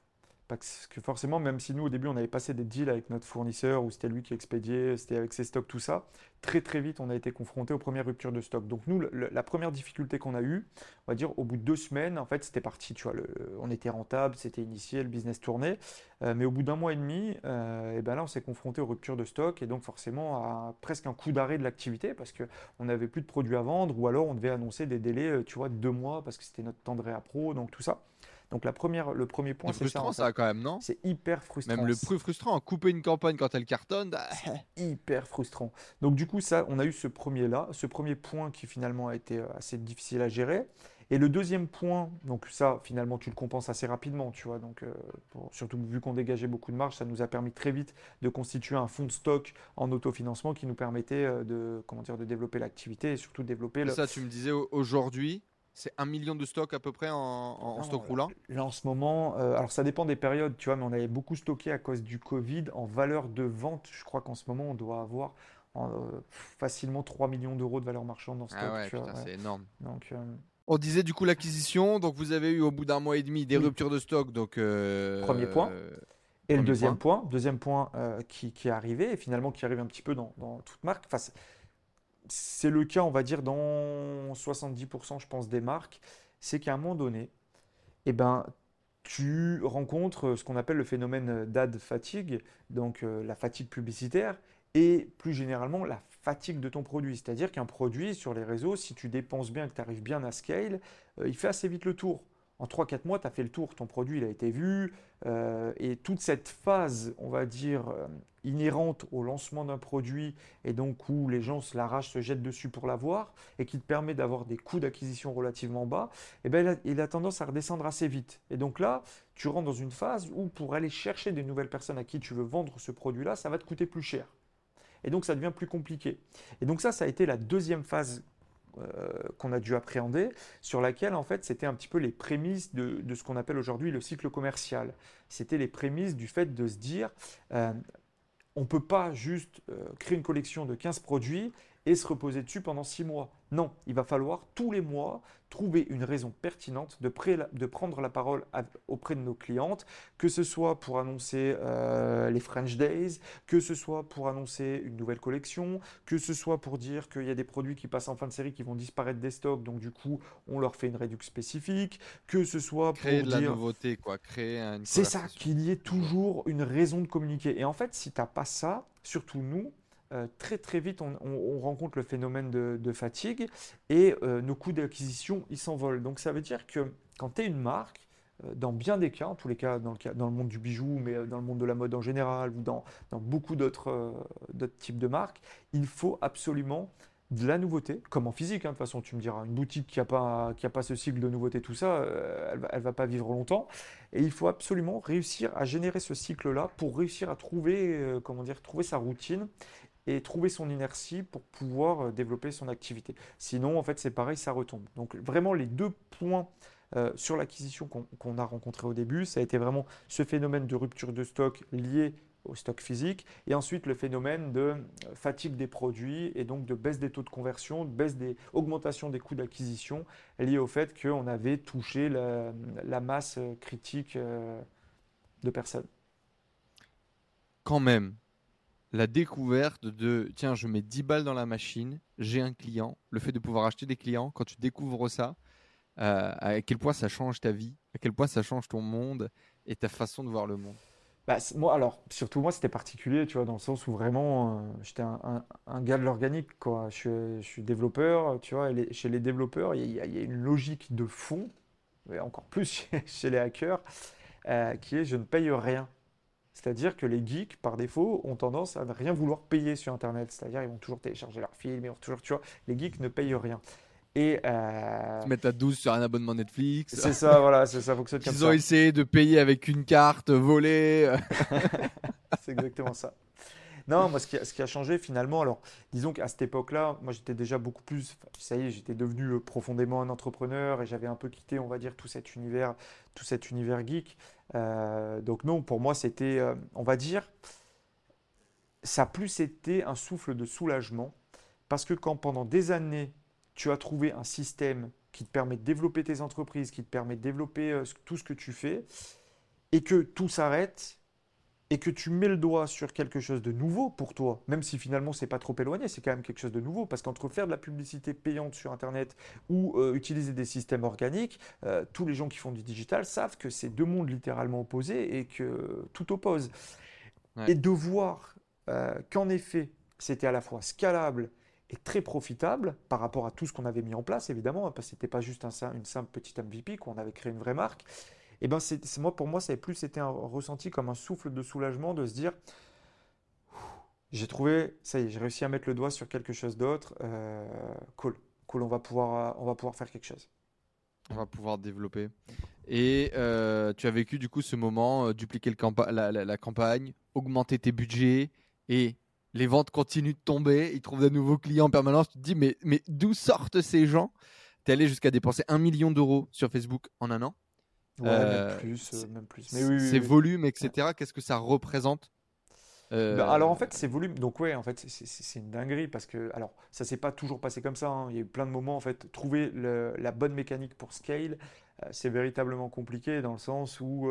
Parce que forcément, même si nous, au début, on avait passé des deals avec notre fournisseur, où c'était lui qui expédiait, c'était avec ses stocks, tout ça, très très vite, on a été confronté aux premières ruptures de stock. Donc nous, la première difficulté qu'on a eue, on va dire, au bout de deux semaines, en fait, c'était parti, tu vois, on était rentable, c'était initié, le business tournait, euh, mais au bout d'un mois et demi, et euh, eh ben là, on s'est confronté aux ruptures de stock, et donc forcément à presque un coup d'arrêt de l'activité, parce qu'on n'avait plus de produits à vendre, ou alors on devait annoncer des délais, euh, tu vois, de deux mois, parce que c'était notre temps de réappro, donc tout ça. Donc la première, le premier point, c'est frustrant ça, quand même, non C'est hyper frustrant. Même le plus frustrant, couper une campagne quand elle cartonne, bah, hyper frustrant. Donc du coup, ça, on a eu ce premier là, ce premier point qui finalement a été euh, assez difficile à gérer. Et le deuxième point, donc ça, finalement, tu le compenses assez rapidement, tu vois. Donc, euh, surtout vu qu'on dégageait beaucoup de marge, ça nous a permis très vite de constituer un fonds de stock en autofinancement qui nous permettait euh, de, comment dire, de développer l'activité et surtout de développer. Le... Ça, tu me disais aujourd'hui, c'est un million de stocks à peu près en, stock roulant Là, en ce moment, euh, alors ça dépend des périodes, tu vois, mais on avait beaucoup stocké à cause du Covid. En valeur de vente, je crois qu'en ce moment, on doit avoir euh, facilement 3 millions d'euros de valeur marchande en ah stock. c'est énorme. Donc, euh, On disait du coup l'acquisition, donc vous avez eu au bout d'un mois et demi des ruptures de stock. Donc, Premier point. Et le deuxième point, deuxième point qui, est arrivé, et finalement qui arrive un petit peu dans, dans toute marque, enfin, c'est le cas, on va dire, dans 70%, je pense, des marques, c'est qu'à un moment donné, eh ben, tu rencontres ce qu'on appelle le phénomène d'ad fatigue, donc euh, la fatigue publicitaire, et plus généralement la fatigue de ton produit. C'est-à-dire qu'un produit sur les réseaux, si tu dépenses bien, que tu arrives bien à scale, euh, il fait assez vite le tour. En 3-4 mois, tu as fait le tour, ton produit il a été vu, euh, et toute cette phase, on va dire, euh, inhérente au lancement d'un produit, et donc où les gens se l'arrachent, se jettent dessus pour l'avoir, et qui te permet d'avoir des coûts d'acquisition relativement bas, et eh ben, il, a, tendance à redescendre assez vite. Et donc là, tu rentres dans une phase où pour aller chercher des nouvelles personnes à qui tu veux vendre ce produit-là, ça va te coûter plus cher. Et donc ça devient plus compliqué. Et donc ça, ça a été la deuxième phase qu'on a dû appréhender, sur laquelle en fait c'était un petit peu les prémices de, ce qu'on appelle aujourd'hui le cycle commercial. C'était les prémices du fait de se dire, euh, on ne peut pas juste euh, créer une collection de 15 produits et se reposer dessus pendant 6 mois. Non, il va falloir tous les mois trouver une raison pertinente de, de prendre la parole auprès de nos clientes, que ce soit pour annoncer euh, les French Days, que ce soit pour annoncer une nouvelle collection, que ce soit pour dire qu'il y a des produits qui passent en fin de série qui vont disparaître des stocks, donc du coup on leur fait une réduction spécifique, que ce soit créer pour de la nouveauté, quoi, créer un. C'est ça, qu'il y ait toujours une raison de communiquer. Et en fait, si tu n'as pas ça, surtout nous, euh, très très vite on, rencontre le phénomène de, fatigue et euh, nos coûts d'acquisition ils s'envolent. Donc ça veut dire que quand tu es une marque, euh, dans bien des cas, en tous les cas dans, le dans le monde du bijou, mais dans le monde de la mode en général ou dans, dans beaucoup d'autres types de marques, il faut absolument de la nouveauté, comme en physique, hein, de toute façon tu me diras, une boutique qui n'a pas, pas ce cycle de nouveauté, tout ça, elle ne va, pas vivre longtemps. Et il faut absolument réussir à générer ce cycle-là pour réussir à trouver, comment dire, trouver sa routine et trouver son inertie pour pouvoir euh, développer son activité. Sinon, en fait, c'est pareil, ça retombe. Donc vraiment, les deux points euh, sur l'acquisition qu'on a rencontré au début, ça a été vraiment ce phénomène de rupture de stock lié au stock physique, et ensuite le phénomène de euh, fatigue des produits et donc de baisse des taux de conversion, de baisse des augmentation des coûts d'acquisition liés au fait qu'on avait touché la, masse critique de personnes. Quand même, la découverte de tiens, je mets 10 balles dans la machine, j'ai un client, le fait de pouvoir acheter des clients, quand tu découvres ça, euh, à quel point ça change ta vie, à quel point ça change ton monde et ta façon de voir le monde. Bah, moi, alors, surtout moi, c'était particulier, tu vois, dans le sens où vraiment, euh, j'étais un, gars de l'organique. Je, suis développeur, tu vois, chez les développeurs, il y, a une logique de fond, et encore plus [laughs] chez, les hackers, euh, qui est je ne paye rien. C'est-à-dire que les geeks, par défaut, ont tendance à ne rien vouloir payer sur Internet. C'est-à-dire ils vont toujours télécharger leurs films, ils vont toujours, tu vois, les geeks ne payent rien. Et euh... Se mettre à 12 sur un abonnement Netflix. C'est ça, voilà, c'est ça, fonctionne [laughs] comme Ils ont essayé de payer avec une carte volée. [laughs] c'est exactement ça. Non, moi, ce qui, a, changé finalement, alors, disons qu'à cette époque-là, moi, j'étais déjà beaucoup plus, ça y est, j'étais devenu euh, profondément un entrepreneur et j'avais un peu quitté, on va dire, tout cet univers, tout cet univers geek. Euh, donc non, pour moi, c'était, euh, on va dire, ça a plus été un souffle de soulagement parce que quand pendant des années, tu as trouvé un système qui te permet de développer tes entreprises, qui te permet de développer tout ce que tu fais, et que tout s'arrête, et que tu mets le doigt sur quelque chose de nouveau pour toi, même si finalement c'est pas trop éloigné, c'est quand même quelque chose de nouveau, parce qu'entre faire de la publicité payante sur Internet ou euh, utiliser des systèmes organiques, euh, tous les gens qui font du digital savent que c'est deux mondes littéralement opposés et que tout oppose. Et de voir euh, qu'en effet, c'était à la fois scalable et très profitable par rapport à tout ce qu'on avait mis en place, évidemment, parce que ce n'était pas juste un, une simple petite MVP, qu'on avait créé une vraie marque, et eh ben c'est moi pour moi ça a plus été un ressenti comme un souffle de soulagement de se dire j'ai trouvé ça y est j'ai réussi à mettre le doigt sur quelque chose d'autre euh, cool on va pouvoir on va pouvoir faire quelque chose. On va pouvoir développer. Et euh, tu as vécu du coup ce moment euh, dupliquer la, campagne augmenter tes budgets et les ventes continuent de tomber ils trouvent de nouveaux clients en permanence. Tu te dis mais mais d'où sortent ces gens? Tu es allé jusqu'à dépenser un million d'euros sur Facebook en un an? Ouais, même euh, plus, même plus. Mais oui, ces volumes, etc. Qu'est-ce que ça représente euh, bah, alors en fait, ces volumes, donc ouais, en fait, c'est une dinguerie parce que, alors, ça s'est pas toujours passé comme ça. Hein. Il y a eu plein de moments, en fait, trouver la bonne mécanique pour scale, euh, c'est véritablement compliqué dans le sens où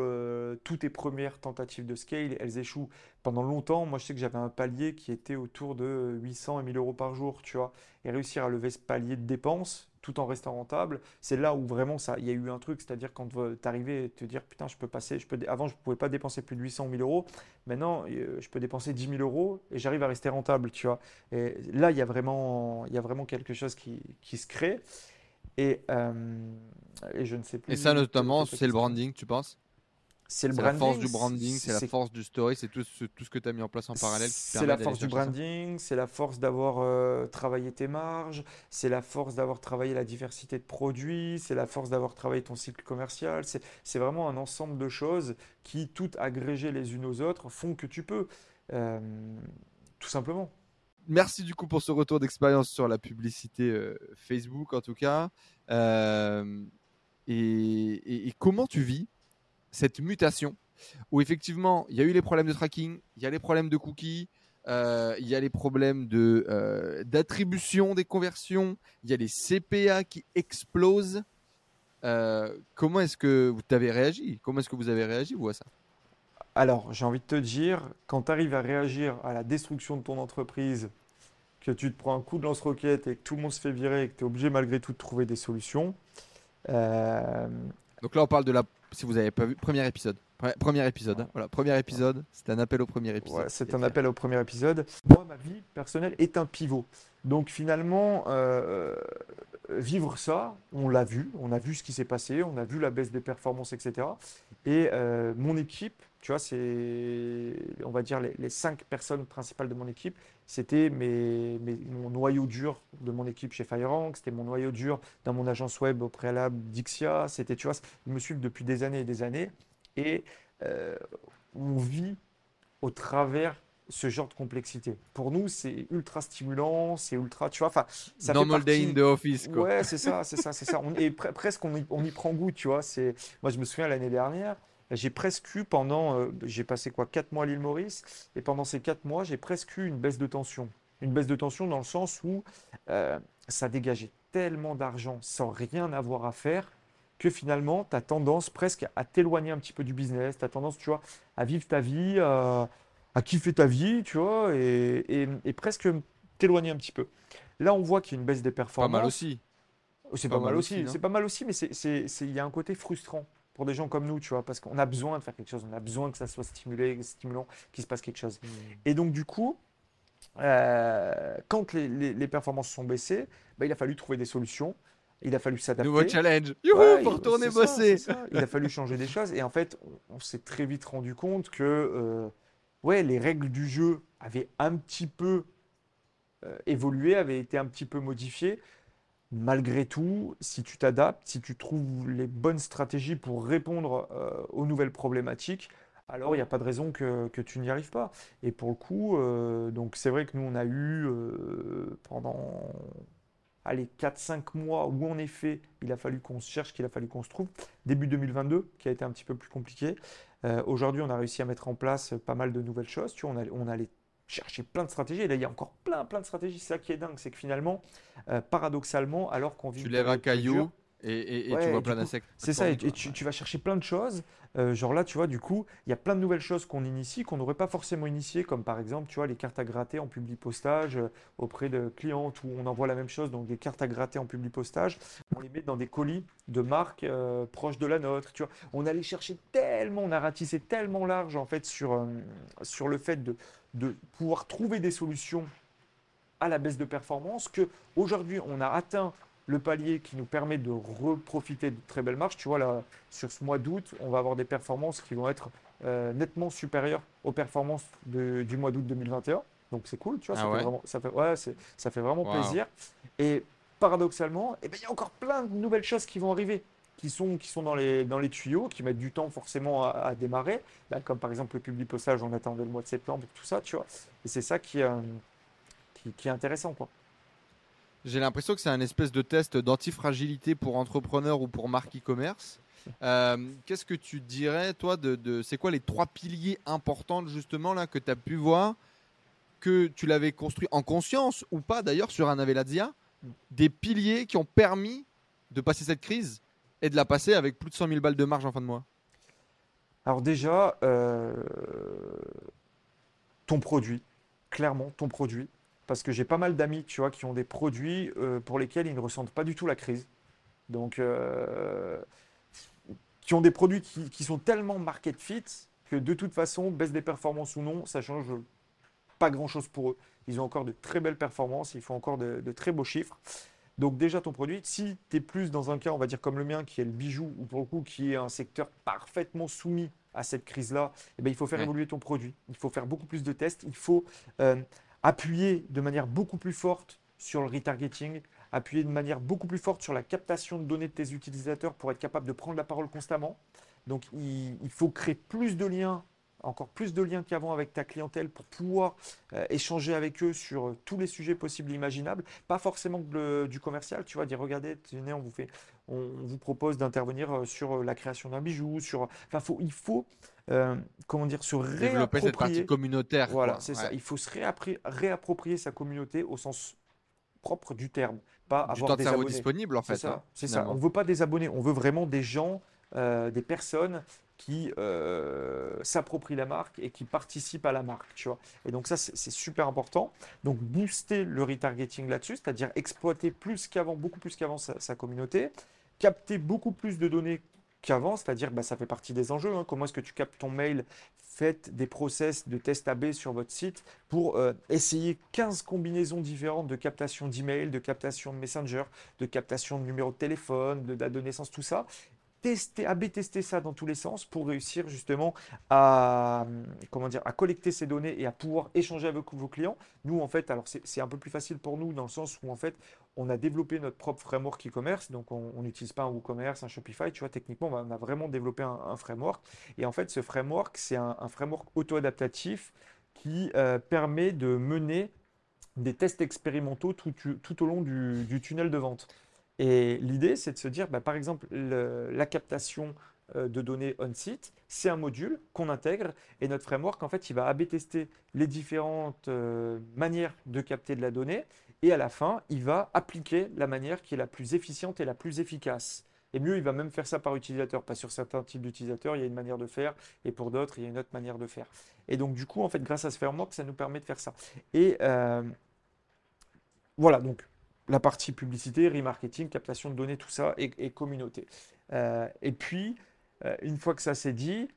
toutes tes premières tentatives de scale, elles échouent. Pendant longtemps, moi, je sais que j'avais un palier qui était autour de 800 et 1000 euros par jour, tu vois, et réussir à lever ce palier de dépenses, tout en restant rentable, c'est là où vraiment ça, il y a eu un truc, c'est-à-dire quand tu arrivais à te dire putain, je peux passer, je peux, avant je ne pouvais pas dépenser plus de 800 000 euros, maintenant euh, je peux dépenser 10 000 euros et j'arrive à rester rentable, tu vois. Et là, il y a vraiment, il y a vraiment quelque chose qui se crée. Et, et je ne sais plus. Et ça, notamment, c'est le branding, tu penses? C'est la force du branding, c'est la force du story, c'est tout, tout, ce que tu as mis en place en parallèle. C'est la force du branding, c'est la force d'avoir euh, travaillé tes marges, c'est la force d'avoir travaillé la diversité de produits, c'est la force d'avoir travaillé ton cycle commercial. C'est vraiment un ensemble de choses qui, toutes agrégées les unes aux autres, font que tu peux. Euh, tout simplement. Merci du coup pour ce retour d'expérience sur la publicité euh, Facebook en tout cas. et, comment tu vis cette mutation où effectivement il y a eu les problèmes de tracking, il y a les problèmes de cookies, euh, il y a les problèmes de euh, d'attribution des conversions, il y a les CPA qui explosent. Euh, comment est-ce que vous avez réagi? Comment est-ce que vous avez réagi vous à ça? Alors j'ai envie de te dire, quand tu arrives à réagir à la destruction de ton entreprise, que tu te prends un coup de lance-roquette et que tout le monde se fait virer et que tu es obligé malgré tout de trouver des solutions. Donc là on parle de la si vous n'avez pas vu, premier épisode. Premier épisode, hein. voilà, premier épisode, c'est un appel au premier épisode. c'est un appel au premier épisode. Moi, ma vie personnelle est un pivot. Donc finalement, euh, vivre ça, on l'a vu, on a vu ce qui s'est passé, on a vu la baisse des performances, etc. Et euh, mon équipe, tu vois, c'est, on va dire, les, cinq personnes principales de mon équipe, c'était mes, mon noyau dur de mon équipe chez FireRank, c'était mon noyau dur dans mon agence web au préalable Dixia, c'était, tu vois, ils me suivent depuis des années et des années. Et euh, on vit au travers ce genre de complexité. Pour nous, c'est ultra stimulant, c'est ultra, tu vois, enfin, ça Normal fait day in the office, quoi. Ouais, c'est ça, c'est ça, c'est ça. On, et [laughs] presque, on y, on y, prend goût, tu vois. C'est, moi, je me souviens l'année dernière, j'ai presque eu pendant, euh, j'ai passé quoi, 4 mois à l'île Maurice, et pendant ces 4 mois, j'ai presque eu une baisse de tension. Une baisse de tension dans le sens où euh, ça dégageait tellement d'argent sans rien avoir à faire que finalement, tu as tendance presque à t'éloigner un petit peu du business, tu as tendance, tu vois, à vivre ta vie, à, à kiffer ta vie, tu vois, et, presque t'éloigner un petit peu. Là, on voit qu'il y a une baisse des performances. Pas mal aussi. C'est pas, mal aussi. C'est pas mal aussi, mais il y a un côté frustrant pour des gens comme nous, tu vois, parce qu'on a besoin de faire quelque chose, on a besoin que ça soit stimulé, stimulant, qu'il se passe quelque chose. Mmh. Et donc, du coup, euh, quand les, performances sont baissées, bah, il a fallu trouver des solutions. Il a fallu s'adapter. Nouveau challenge. Youhou, pour retourner bosser. il a fallu changer des choses. Et en fait, on, s'est très vite rendu compte que euh, ouais, les règles du jeu avaient un petit peu euh, évolué, avaient été un petit peu modifiées. Malgré tout, si tu t'adaptes, si tu trouves les bonnes stratégies pour répondre euh, aux nouvelles problématiques, alors il n'y a pas de raison que, tu n'y arrives pas. Et pour le coup, euh, donc c'est vrai que nous, on a eu pendant allez, 4-5 mois où en effet, il a fallu qu'on se cherche, qu'il a fallu qu'on se trouve. Début 2022, qui a été un petit peu plus compliqué. Euh, aujourd'hui, on a réussi à mettre en place pas mal de nouvelles choses. Tu vois, on, a, on allait chercher plein de stratégies. Et là, il y a encore plein, plein de stratégies. C'est ça qui est dingue, c'est que finalement, euh, paradoxalement, alors qu'on vit. Tu lèves un caillou. Et, tu vois plein d'insectes. C'est ça, et, tu, vas chercher plein de choses. Euh, genre là, tu vois, du coup, il y a plein de nouvelles choses qu'on initie, qu'on n'aurait pas forcément initiées, comme par exemple, tu vois, les cartes à gratter en public postage euh, auprès de clients où on envoie la même chose, donc des cartes à gratter en public postage. On les met dans des colis de marques euh, proches de la nôtre. Tu vois, on allait chercher tellement, on a ratissé tellement large en fait sur, sur le fait de, de pouvoir trouver des solutions à la baisse de performance que aujourd'hui on a atteint le palier qui nous permet de reprofiter de très belles marches. Tu vois, là, sur ce mois d'août, on va avoir des performances qui vont être euh, nettement supérieures aux performances du mois d'août 2021. Donc c'est cool, tu vois, ça, ah fait vraiment, ça, fait, ouais, ça fait vraiment plaisir. Et paradoxalement, eh ben, il y a encore plein de nouvelles choses qui vont arriver, qui sont, qui sont dans, les, dans les tuyaux, qui mettent du temps forcément à, démarrer, bah, comme par exemple le public postage, on attendait le mois de septembre, tout ça, tu vois. Et c'est ça qui, euh, qui, qui est intéressant, quoi. J'ai l'impression que c'est un espèce de test d'antifragilité pour entrepreneurs ou pour marque e-commerce. [laughs] Euh, qu'est-ce que tu dirais, toi, de, c'est quoi les trois piliers importants justement là que tu as pu voir, que tu l'avais construit en conscience ou pas d'ailleurs sur un Avelazia, des piliers qui ont permis de passer cette crise et de la passer avec plus de 100 000 balles de marge en fin de mois Alors déjà, euh, ton produit, clairement ton produit parce que j'ai pas mal d'amis, tu vois, qui ont des produits euh, pour lesquels ils ne ressentent pas du tout la crise. Donc, euh, qui ont des produits qui, sont tellement market fit que de toute façon, baisse des performances ou non, ça change pas grand-chose pour eux. Ils ont encore de très belles performances, ils font encore de, très beaux chiffres. Donc déjà ton produit, si tu es plus dans un cas, on va dire comme le mien, qui est le bijou, ou pour le coup qui est un secteur parfaitement soumis à cette crise-là, eh ben, il faut faire évoluer ton produit. Il faut faire beaucoup plus de tests. Il faut euh, appuyer de manière beaucoup plus forte sur le retargeting, appuyer de manière beaucoup plus forte sur la captation de données de tes utilisateurs pour être capable de prendre la parole constamment. Donc il, il faut créer plus de liens encore plus de liens qu'avant avec ta clientèle pour pouvoir euh, échanger avec eux sur euh, tous les sujets possibles et imaginables. Pas forcément du commercial, tu vois, dire regardez, on vous, fait, on, vous propose d'intervenir euh, sur la création d'un bijou, sur. Enfin, faut, il faut. comment dire, se réapproprier. Développer cette partie communautaire. Voilà, c'est ça. Il faut se réapproprier sa communauté au sens propre du terme. Pas avoir des abonnés. disponible en fait. C'est ça. Hein, ça. On ne veut pas des abonnés, on veut vraiment des gens, des personnes qui euh, s'approprient la marque et qui participent à la marque, tu vois. Et donc ça, c'est super important. Donc booster le retargeting là-dessus, c'est-à-dire exploiter plus qu'avant, beaucoup plus qu'avant sa, communauté, capter beaucoup plus de données qu'avant, c'est-à-dire bah, ça fait partie des enjeux. Hein. Comment est-ce que tu captes ton mail Faites des process de test AB sur votre site pour euh, essayer 15 combinaisons différentes de captation d'email, de captation de messenger, de captation de numéro de téléphone, de date de naissance, tout ça tester, AB tester ça dans tous les sens pour réussir justement à, comment dire, à collecter ces données et à pouvoir échanger avec vos clients. Nous, en fait, alors c'est un peu plus facile pour nous dans le sens où en fait, on a développé notre propre framework e-commerce, donc on n'utilise pas un WooCommerce, un Shopify, tu vois, techniquement, on a vraiment développé un, framework. Et en fait, ce framework, c'est un, framework auto-adaptatif qui euh, permet de mener des tests expérimentaux tout au long du tunnel de vente. Et l'idée, c'est de se dire, bah, par exemple, la captation euh, de données on-site, c'est un module qu'on intègre et notre framework, en fait, il va AB tester les différentes euh, manières de capter de la donnée et à la fin, il va appliquer la manière qui est la plus efficiente et la plus efficace. Et mieux, il va même faire ça par utilisateur. Pas sur certains types d'utilisateurs, il y a une manière de faire, et pour d'autres, il y a une autre manière de faire. Et donc, du coup, en fait, grâce à ce framework, ça nous permet de faire ça. Et euh, voilà, donc la partie publicité, remarketing, captation de données, tout ça, et, communauté. Euh, et puis, euh, une fois que ça s'est dit,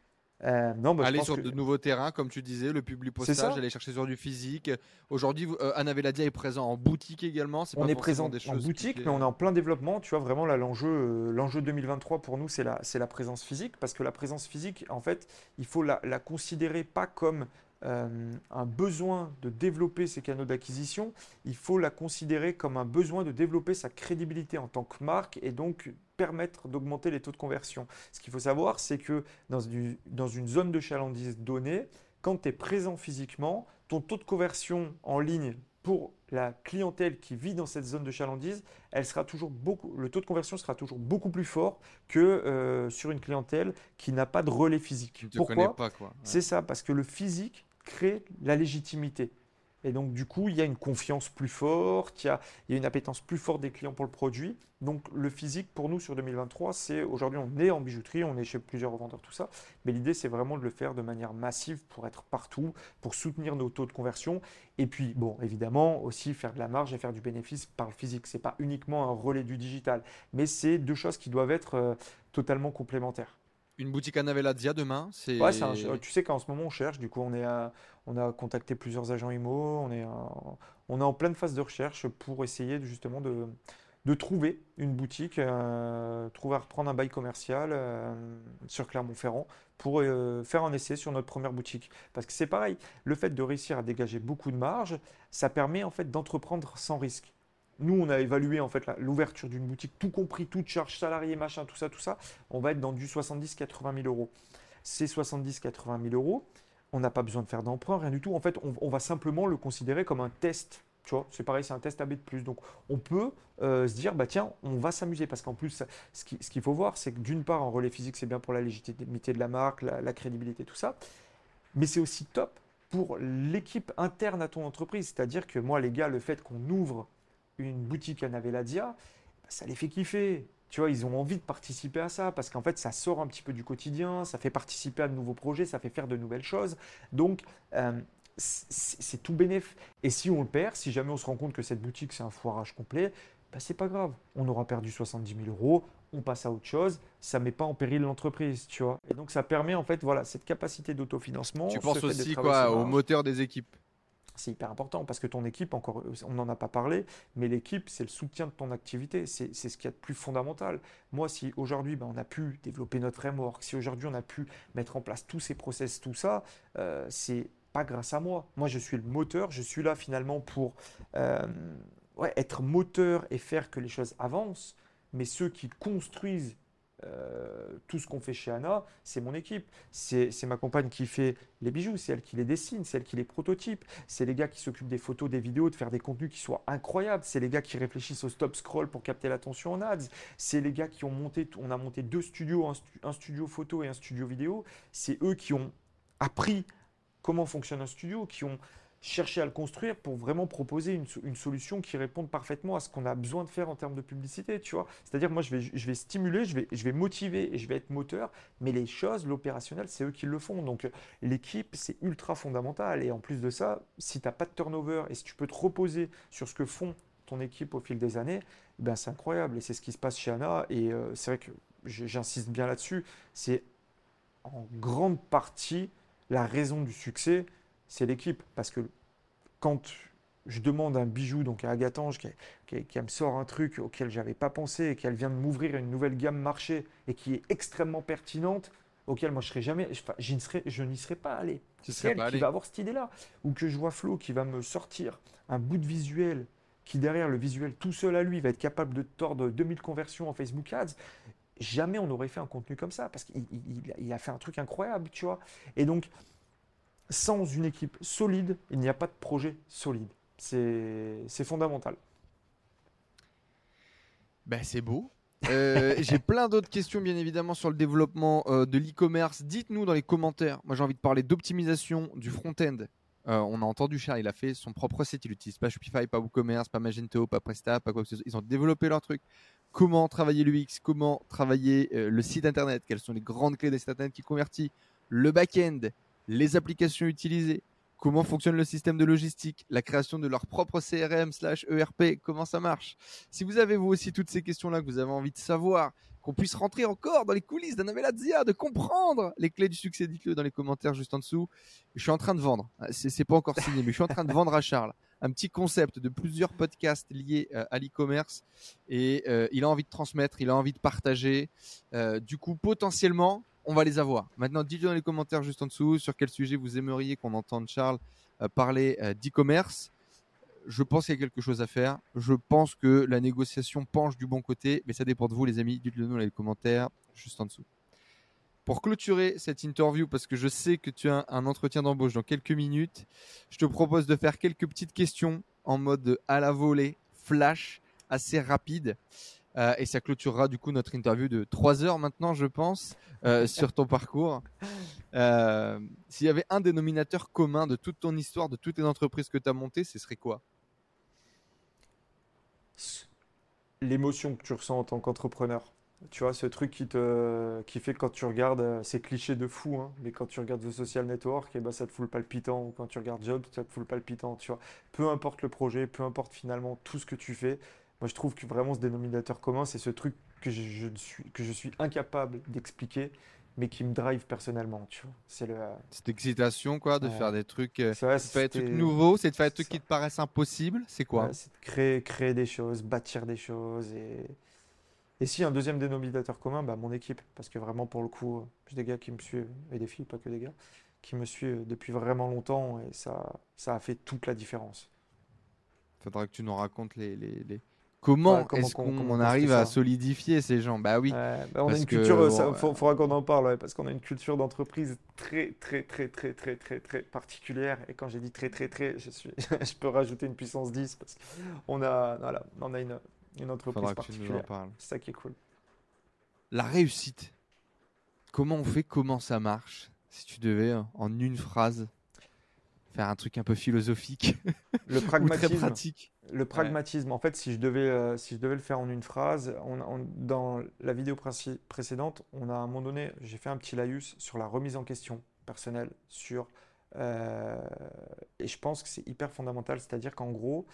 euh, non, bah, aller sur de nouveaux terrains, comme tu disais, le public postage, aller chercher sur du physique. Aujourd'hui, Anna Veladia est présent en boutique également. on est présent en boutique, mais on est en plein développement. Tu vois, vraiment, là, l'enjeu, l'enjeu 2023 pour nous, c'est la, c'est la présence physique. Parce que la présence physique, en fait, il faut la, la considérer pas comme euh, un besoin de développer ses canaux d'acquisition, il faut la considérer comme un besoin de développer sa crédibilité en tant que marque et donc permettre d'augmenter les taux de conversion. Ce qu'il faut savoir, c'est que dans, dans une zone de chalandise donnée, quand tu es présent physiquement, ton taux de conversion en ligne pour la clientèle qui vit dans cette zone de chalandise, elle sera toujours beaucoup, le taux de conversion sera toujours beaucoup plus fort que euh, sur une clientèle qui n'a pas de relais physique. Pourquoi? C'est ça, parce que le physique, crée la légitimité. Et donc, du coup, il y a une confiance plus forte, il y a, une appétence plus forte des clients pour le produit. Donc, le physique, pour nous, sur 2023, c'est aujourd'hui, on est en bijouterie, on est chez plusieurs revendeurs, tout ça. Mais l'idée, c'est vraiment de le faire de manière massive pour être partout, pour soutenir nos taux de conversion. Et puis, bon, évidemment, aussi faire de la marge et faire du bénéfice par le physique. Ce n'est pas uniquement un relais du digital, mais c'est deux choses qui doivent être euh, totalement complémentaires. Une boutique à Navelladia demain c'est... Ouais, tu sais qu'en ce moment on cherche, du coup on, a contacté plusieurs agents IMO, on est, en pleine phase de recherche pour essayer justement de, trouver une boutique, euh, trouver à un bail commercial euh, sur Clermont-Ferrand pour euh, faire un essai sur notre première boutique. Parce que c'est pareil, le fait de réussir à dégager beaucoup de marge, ça permet en fait d'entreprendre sans risque. Nous, on a évalué en fait l'ouverture d'une boutique, tout compris, toute charge salariée, machin, tout ça, tout ça. On va être dans du 70-80 000 euros. Ces 70-80 000 euros, on n'a pas besoin de faire d'emprunt, rien du tout. En fait, on, va simplement le considérer comme un test. Tu vois, c'est pareil, c'est un test AB de plus. Donc, on peut euh, se dire, bah tiens, on va s'amuser. Parce qu'en plus, ce qu'il faut voir, c'est que d'une part, un relais physique, c'est bien pour la légitimité de la marque, la, la crédibilité, tout ça. Mais c'est aussi top pour l'équipe interne à ton entreprise. C'est-à-dire que moi, les gars, le fait qu'on ouvre une boutique à Navelladia, bah, ça les fait kiffer. Tu vois, ils ont envie de participer à ça parce qu'en fait, ça sort un petit peu du quotidien, ça fait participer à de nouveaux projets, ça fait faire de nouvelles choses. Donc, euh, c'est tout bénéf. Et si on le perd, si jamais on se rend compte que cette boutique, c'est un foirage complet, bah, c'est pas grave. On aura perdu 70 000 euros, on passe à autre chose, ça met pas en péril l'entreprise, tu vois. Et donc, ça permet en fait, voilà, cette capacité d'autofinancement. Tu penses aussi quoi au moteur des équipes? C'est hyper important parce que ton équipe, encore, on n'en a pas parlé, mais l'équipe, c'est le soutien de ton activité. C'est ce qu'il y a de plus fondamental. Moi, si aujourd'hui, ben, on a pu développer notre framework, si aujourd'hui, on a pu mettre en place tous ces process, tout ça, euh, c'est pas grâce à moi. Moi, je suis le moteur. Je suis là finalement pour euh, être moteur et faire que les choses avancent. Mais ceux qui construisent euh, tout ce qu'on fait chez Anna, c'est mon équipe. C'est ma compagne qui fait les bijoux, c'est elle qui les dessine, c'est elle qui les prototype. C'est les gars qui s'occupent des photos, des vidéos, de faire des contenus qui soient incroyables. C'est les gars qui réfléchissent au stop scroll pour capter l'attention en ads. C'est les gars qui ont monté, on a monté deux studios, un studio photo et un studio vidéo. C'est eux qui ont appris comment fonctionne un studio, qui ont chercher à le construire pour vraiment proposer une, solution qui réponde parfaitement à ce qu'on a besoin de faire en termes de publicité, tu vois. C'est-à-dire, moi, je vais, je vais stimuler, je vais, je vais motiver et je vais être moteur, mais les choses, l'opérationnel, c'est eux qui le font. Donc, l'équipe, c'est ultra fondamental. Et en plus de ça, si tu n'as pas de turnover et si tu peux te reposer sur ce que font ton équipe au fil des années, ben c'est incroyable. Et c'est ce qui se passe chez Anna. Et euh, c'est vrai que j'insiste bien là-dessus. C'est en grande partie la raison du succès c'est l'équipe. Parce que quand je demande un bijou donc à Agatange qui, qui, me sort un truc auquel j'avais pas pensé et qu'elle vient de m'ouvrir une nouvelle gamme marché et qui est extrêmement pertinente, auquel moi je serais jamais, je n'y serais, je n'y serais pas allé. C'est elle qui va avoir cette idée-là. Ou que je vois Flo qui va me sortir un bout de visuel qui derrière le visuel tout seul à lui va être capable de tordre 2000 conversions en Facebook Ads. Jamais on n'aurait fait un contenu comme ça parce qu'il il a fait un truc incroyable, tu vois. Et donc, sans une équipe solide, il n'y a pas de projet solide. C'est fondamental. Ben, c'est beau. Euh, [laughs] j'ai plein d'autres questions, bien évidemment, sur le développement euh, de l'e-commerce. Dites-nous dans les commentaires. Moi, j'ai envie de parler d'optimisation du front-end. Euh, on a entendu Charles, il a fait son propre site. Il n'utilise pas Shopify, pas WooCommerce, pas Magento, pas Presta, pas quoi que ce soit. Ils ont développé leur truc. Comment travailler l'UX Comment travailler le site internet? Quelles sont les grandes clés des sites internet qui convertit Le back-end les applications utilisées, comment fonctionne le système de logistique, la création de leur propre CRM slash ERP, comment ça marche. Si vous avez vous aussi toutes ces questions-là que vous avez envie de savoir, qu'on puisse rentrer encore dans les coulisses d'Annabella Zia, de comprendre les clés du succès, dites-le dans les commentaires juste en dessous. Je suis en train de vendre, c'est pas encore signé, mais je suis en train de vendre à Charles un petit concept de plusieurs podcasts liés euh, à l'e-commerce et euh, il a envie de transmettre, il a envie de partager. Euh, du coup, potentiellement, on va les avoir. Maintenant, dites dans les commentaires juste en dessous sur quel sujet vous aimeriez qu'on entende Charles euh, parler euh, d'e-commerce. Je pense qu'il y a quelque chose à faire. Je pense que la négociation penche du bon côté, mais ça dépend de vous, les amis. Dites-le nous dans les commentaires juste en dessous. Pour clôturer cette interview, parce que je sais que tu as un entretien d'embauche dans quelques minutes, je te propose de faire quelques petites questions en mode à la volée, flash, assez rapide. Euh, et ça clôturera du coup notre interview de 3 heures maintenant, je pense, euh, [laughs] sur ton parcours. Euh, s'il y avait un dénominateur commun de toute ton histoire, de toutes les entreprises que tu as montées, ce serait quoi? L'émotion que tu ressens en tant qu'entrepreneur. Tu vois, ce truc qui, te, qui fait quand tu regardes, c'est cliché de fou, hein, mais quand tu regardes The Social Network, et eh ben, ça te fout le palpitant. Ou quand tu regardes Job, ça te fout le palpitant. Tu vois. Peu importe le projet, peu importe finalement tout ce que tu fais, moi, je trouve que vraiment ce dénominateur commun, c'est ce truc que je, suis, que je suis incapable d'expliquer, mais qui me drive personnellement. Tu vois, c'est le. Cette excitation, quoi, de faire des trucs, euh, faire des trucs nouveaux, c'est de faire des trucs qui te paraissent impossibles. C'est quoi C'est de créer, créer des choses, bâtir des choses et. Et si un deuxième dénominateur commun, bah, mon équipe, parce que vraiment pour le coup, j'ai des gars qui me suivent, et des filles, pas que des gars, qui me suivent depuis vraiment longtemps, et ça, ça a fait toute la différence. Faudra que tu nous racontes les, les, Comment est-ce qu'on arrive à solidifier ces gens? Bah oui. Bah, on a une culture, il faudra qu'on en parle, parce qu'on a une culture d'entreprise très, très, très, très, très, très, très particulière. Et quand j'ai dit très, très, très, je, suis, [laughs] je peux rajouter une puissance 10 parce qu'on a, voilà, on a une, une entreprise particulière. C'est ça qui est cool. La réussite. Comment on fait? Comment ça marche? Si tu devais, en une phrase, faire un truc un peu philosophique le [laughs] pragmatisme, très pratique. Le pragmatisme, en fait, si je, devais, euh, si je devais le faire en une phrase, on, dans la vidéo précédente, on a à un moment donné, j'ai fait un petit laïus sur la remise en question personnelle, sur, euh, et je pense que c'est hyper fondamental, c'est-à-dire qu'en gros,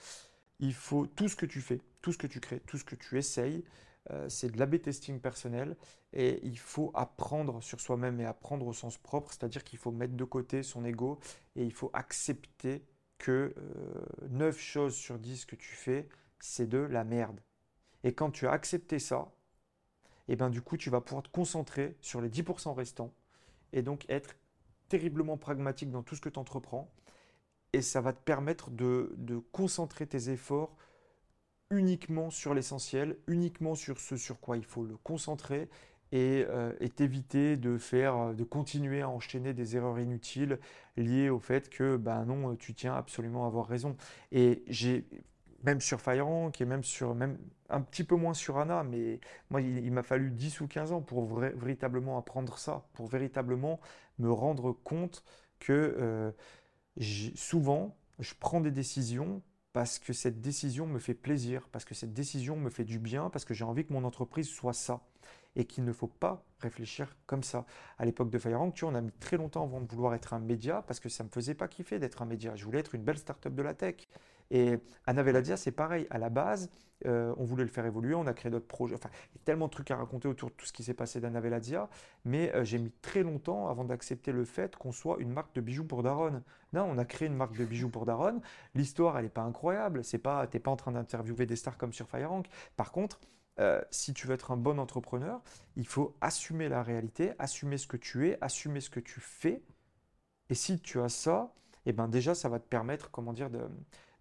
il faut tout ce que tu fais, tout ce que tu crées, tout ce que tu essayes, euh, c'est de l'AB testing personnel et il faut apprendre sur soi-même et apprendre au sens propre, c'est-à-dire qu'il faut mettre de côté son ego et il faut accepter que 9 choses sur 10 que tu fais, c'est de la merde. Et quand tu as accepté ça, et eh ben du coup, tu vas pouvoir te concentrer sur les 10% restants et donc être terriblement pragmatique dans tout ce que tu entreprends. Et ça va te permettre de, de concentrer tes efforts uniquement sur l'essentiel, uniquement sur ce sur quoi il faut le concentrer et, euh, t'éviter de faire, de continuer à enchaîner des erreurs inutiles liées au fait que ben non, tu tiens absolument à avoir raison. Et j'ai même sur FireRank et même sur même un petit peu moins sur Anna, mais moi il, m'a fallu 10 ou 15 ans pour véritablement apprendre ça, pour véritablement me rendre compte que euh, souvent je prends des décisions parce que cette décision me fait plaisir, parce que cette décision me fait du bien, parce que j'ai envie que mon entreprise soit ça et qu'il ne faut pas réfléchir comme ça. À l'époque de FireRank, tu vois, on a mis très longtemps avant de vouloir être un média parce que ça ne me faisait pas kiffer d'être un média. Je voulais être une belle start-up de la tech. Et Anna c'est pareil. À la base, euh, on voulait le faire évoluer, on a créé d'autres projets. Enfin, il y a tellement de trucs à raconter autour de tout ce qui s'est passé d'Anna mais euh, j'ai mis très longtemps avant d'accepter le fait qu'on soit une marque de bijoux pour Daron. Non, on a créé une marque de bijoux pour Daron. L'histoire, elle n'est pas incroyable. C'est pas, pas en train d'interviewer des stars comme sur FireRank. Par contre, euh, si tu veux être un bon entrepreneur, il faut assumer la réalité, assumer ce que tu es, assumer ce que tu fais. Et si tu as ça, eh ben déjà, ça va te permettre, comment dire, de,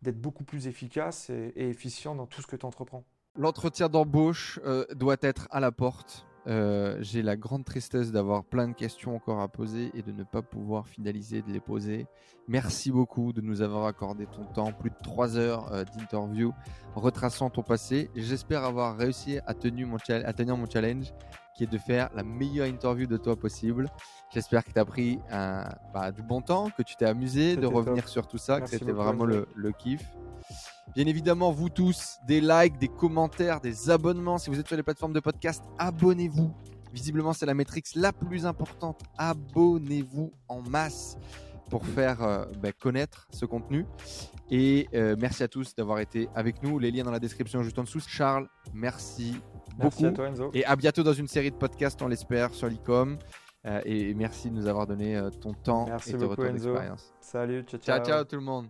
d'être beaucoup plus efficace et, efficient dans tout ce que tu entreprends. L'entretien d'embauche euh, doit être à la porte. Euh, j'ai la grande tristesse d'avoir plein de questions encore à poser et de ne pas pouvoir finaliser de les poser. Merci beaucoup de nous avoir accordé ton temps, plus de trois heures euh, d'interview retraçant ton passé. J'espère avoir réussi à tenir mon challenge qui est de faire la meilleure interview de toi possible. J'espère que tu as pris un, bah, du bon temps, que tu t'es amusé de revenir sur tout ça, que c'était vraiment le, le, kiff. Bien évidemment, vous tous, des likes, des commentaires, des abonnements. Si vous êtes sur les plateformes de podcast, abonnez-vous. Visiblement, c'est la métrique la plus importante. Abonnez-vous en masse pour faire euh, bah, connaître ce contenu. Et euh, merci à tous d'avoir été avec nous. Les liens dans la description juste en dessous. Charles, merci Merci à toi, Enzo. Et à bientôt dans une série de podcasts, on l'espère, sur l'ICOM. Euh, et merci de nous avoir donné ton temps merci et ton retour d'expérience. Salut, ciao, ciao. Ciao, ciao tout le monde.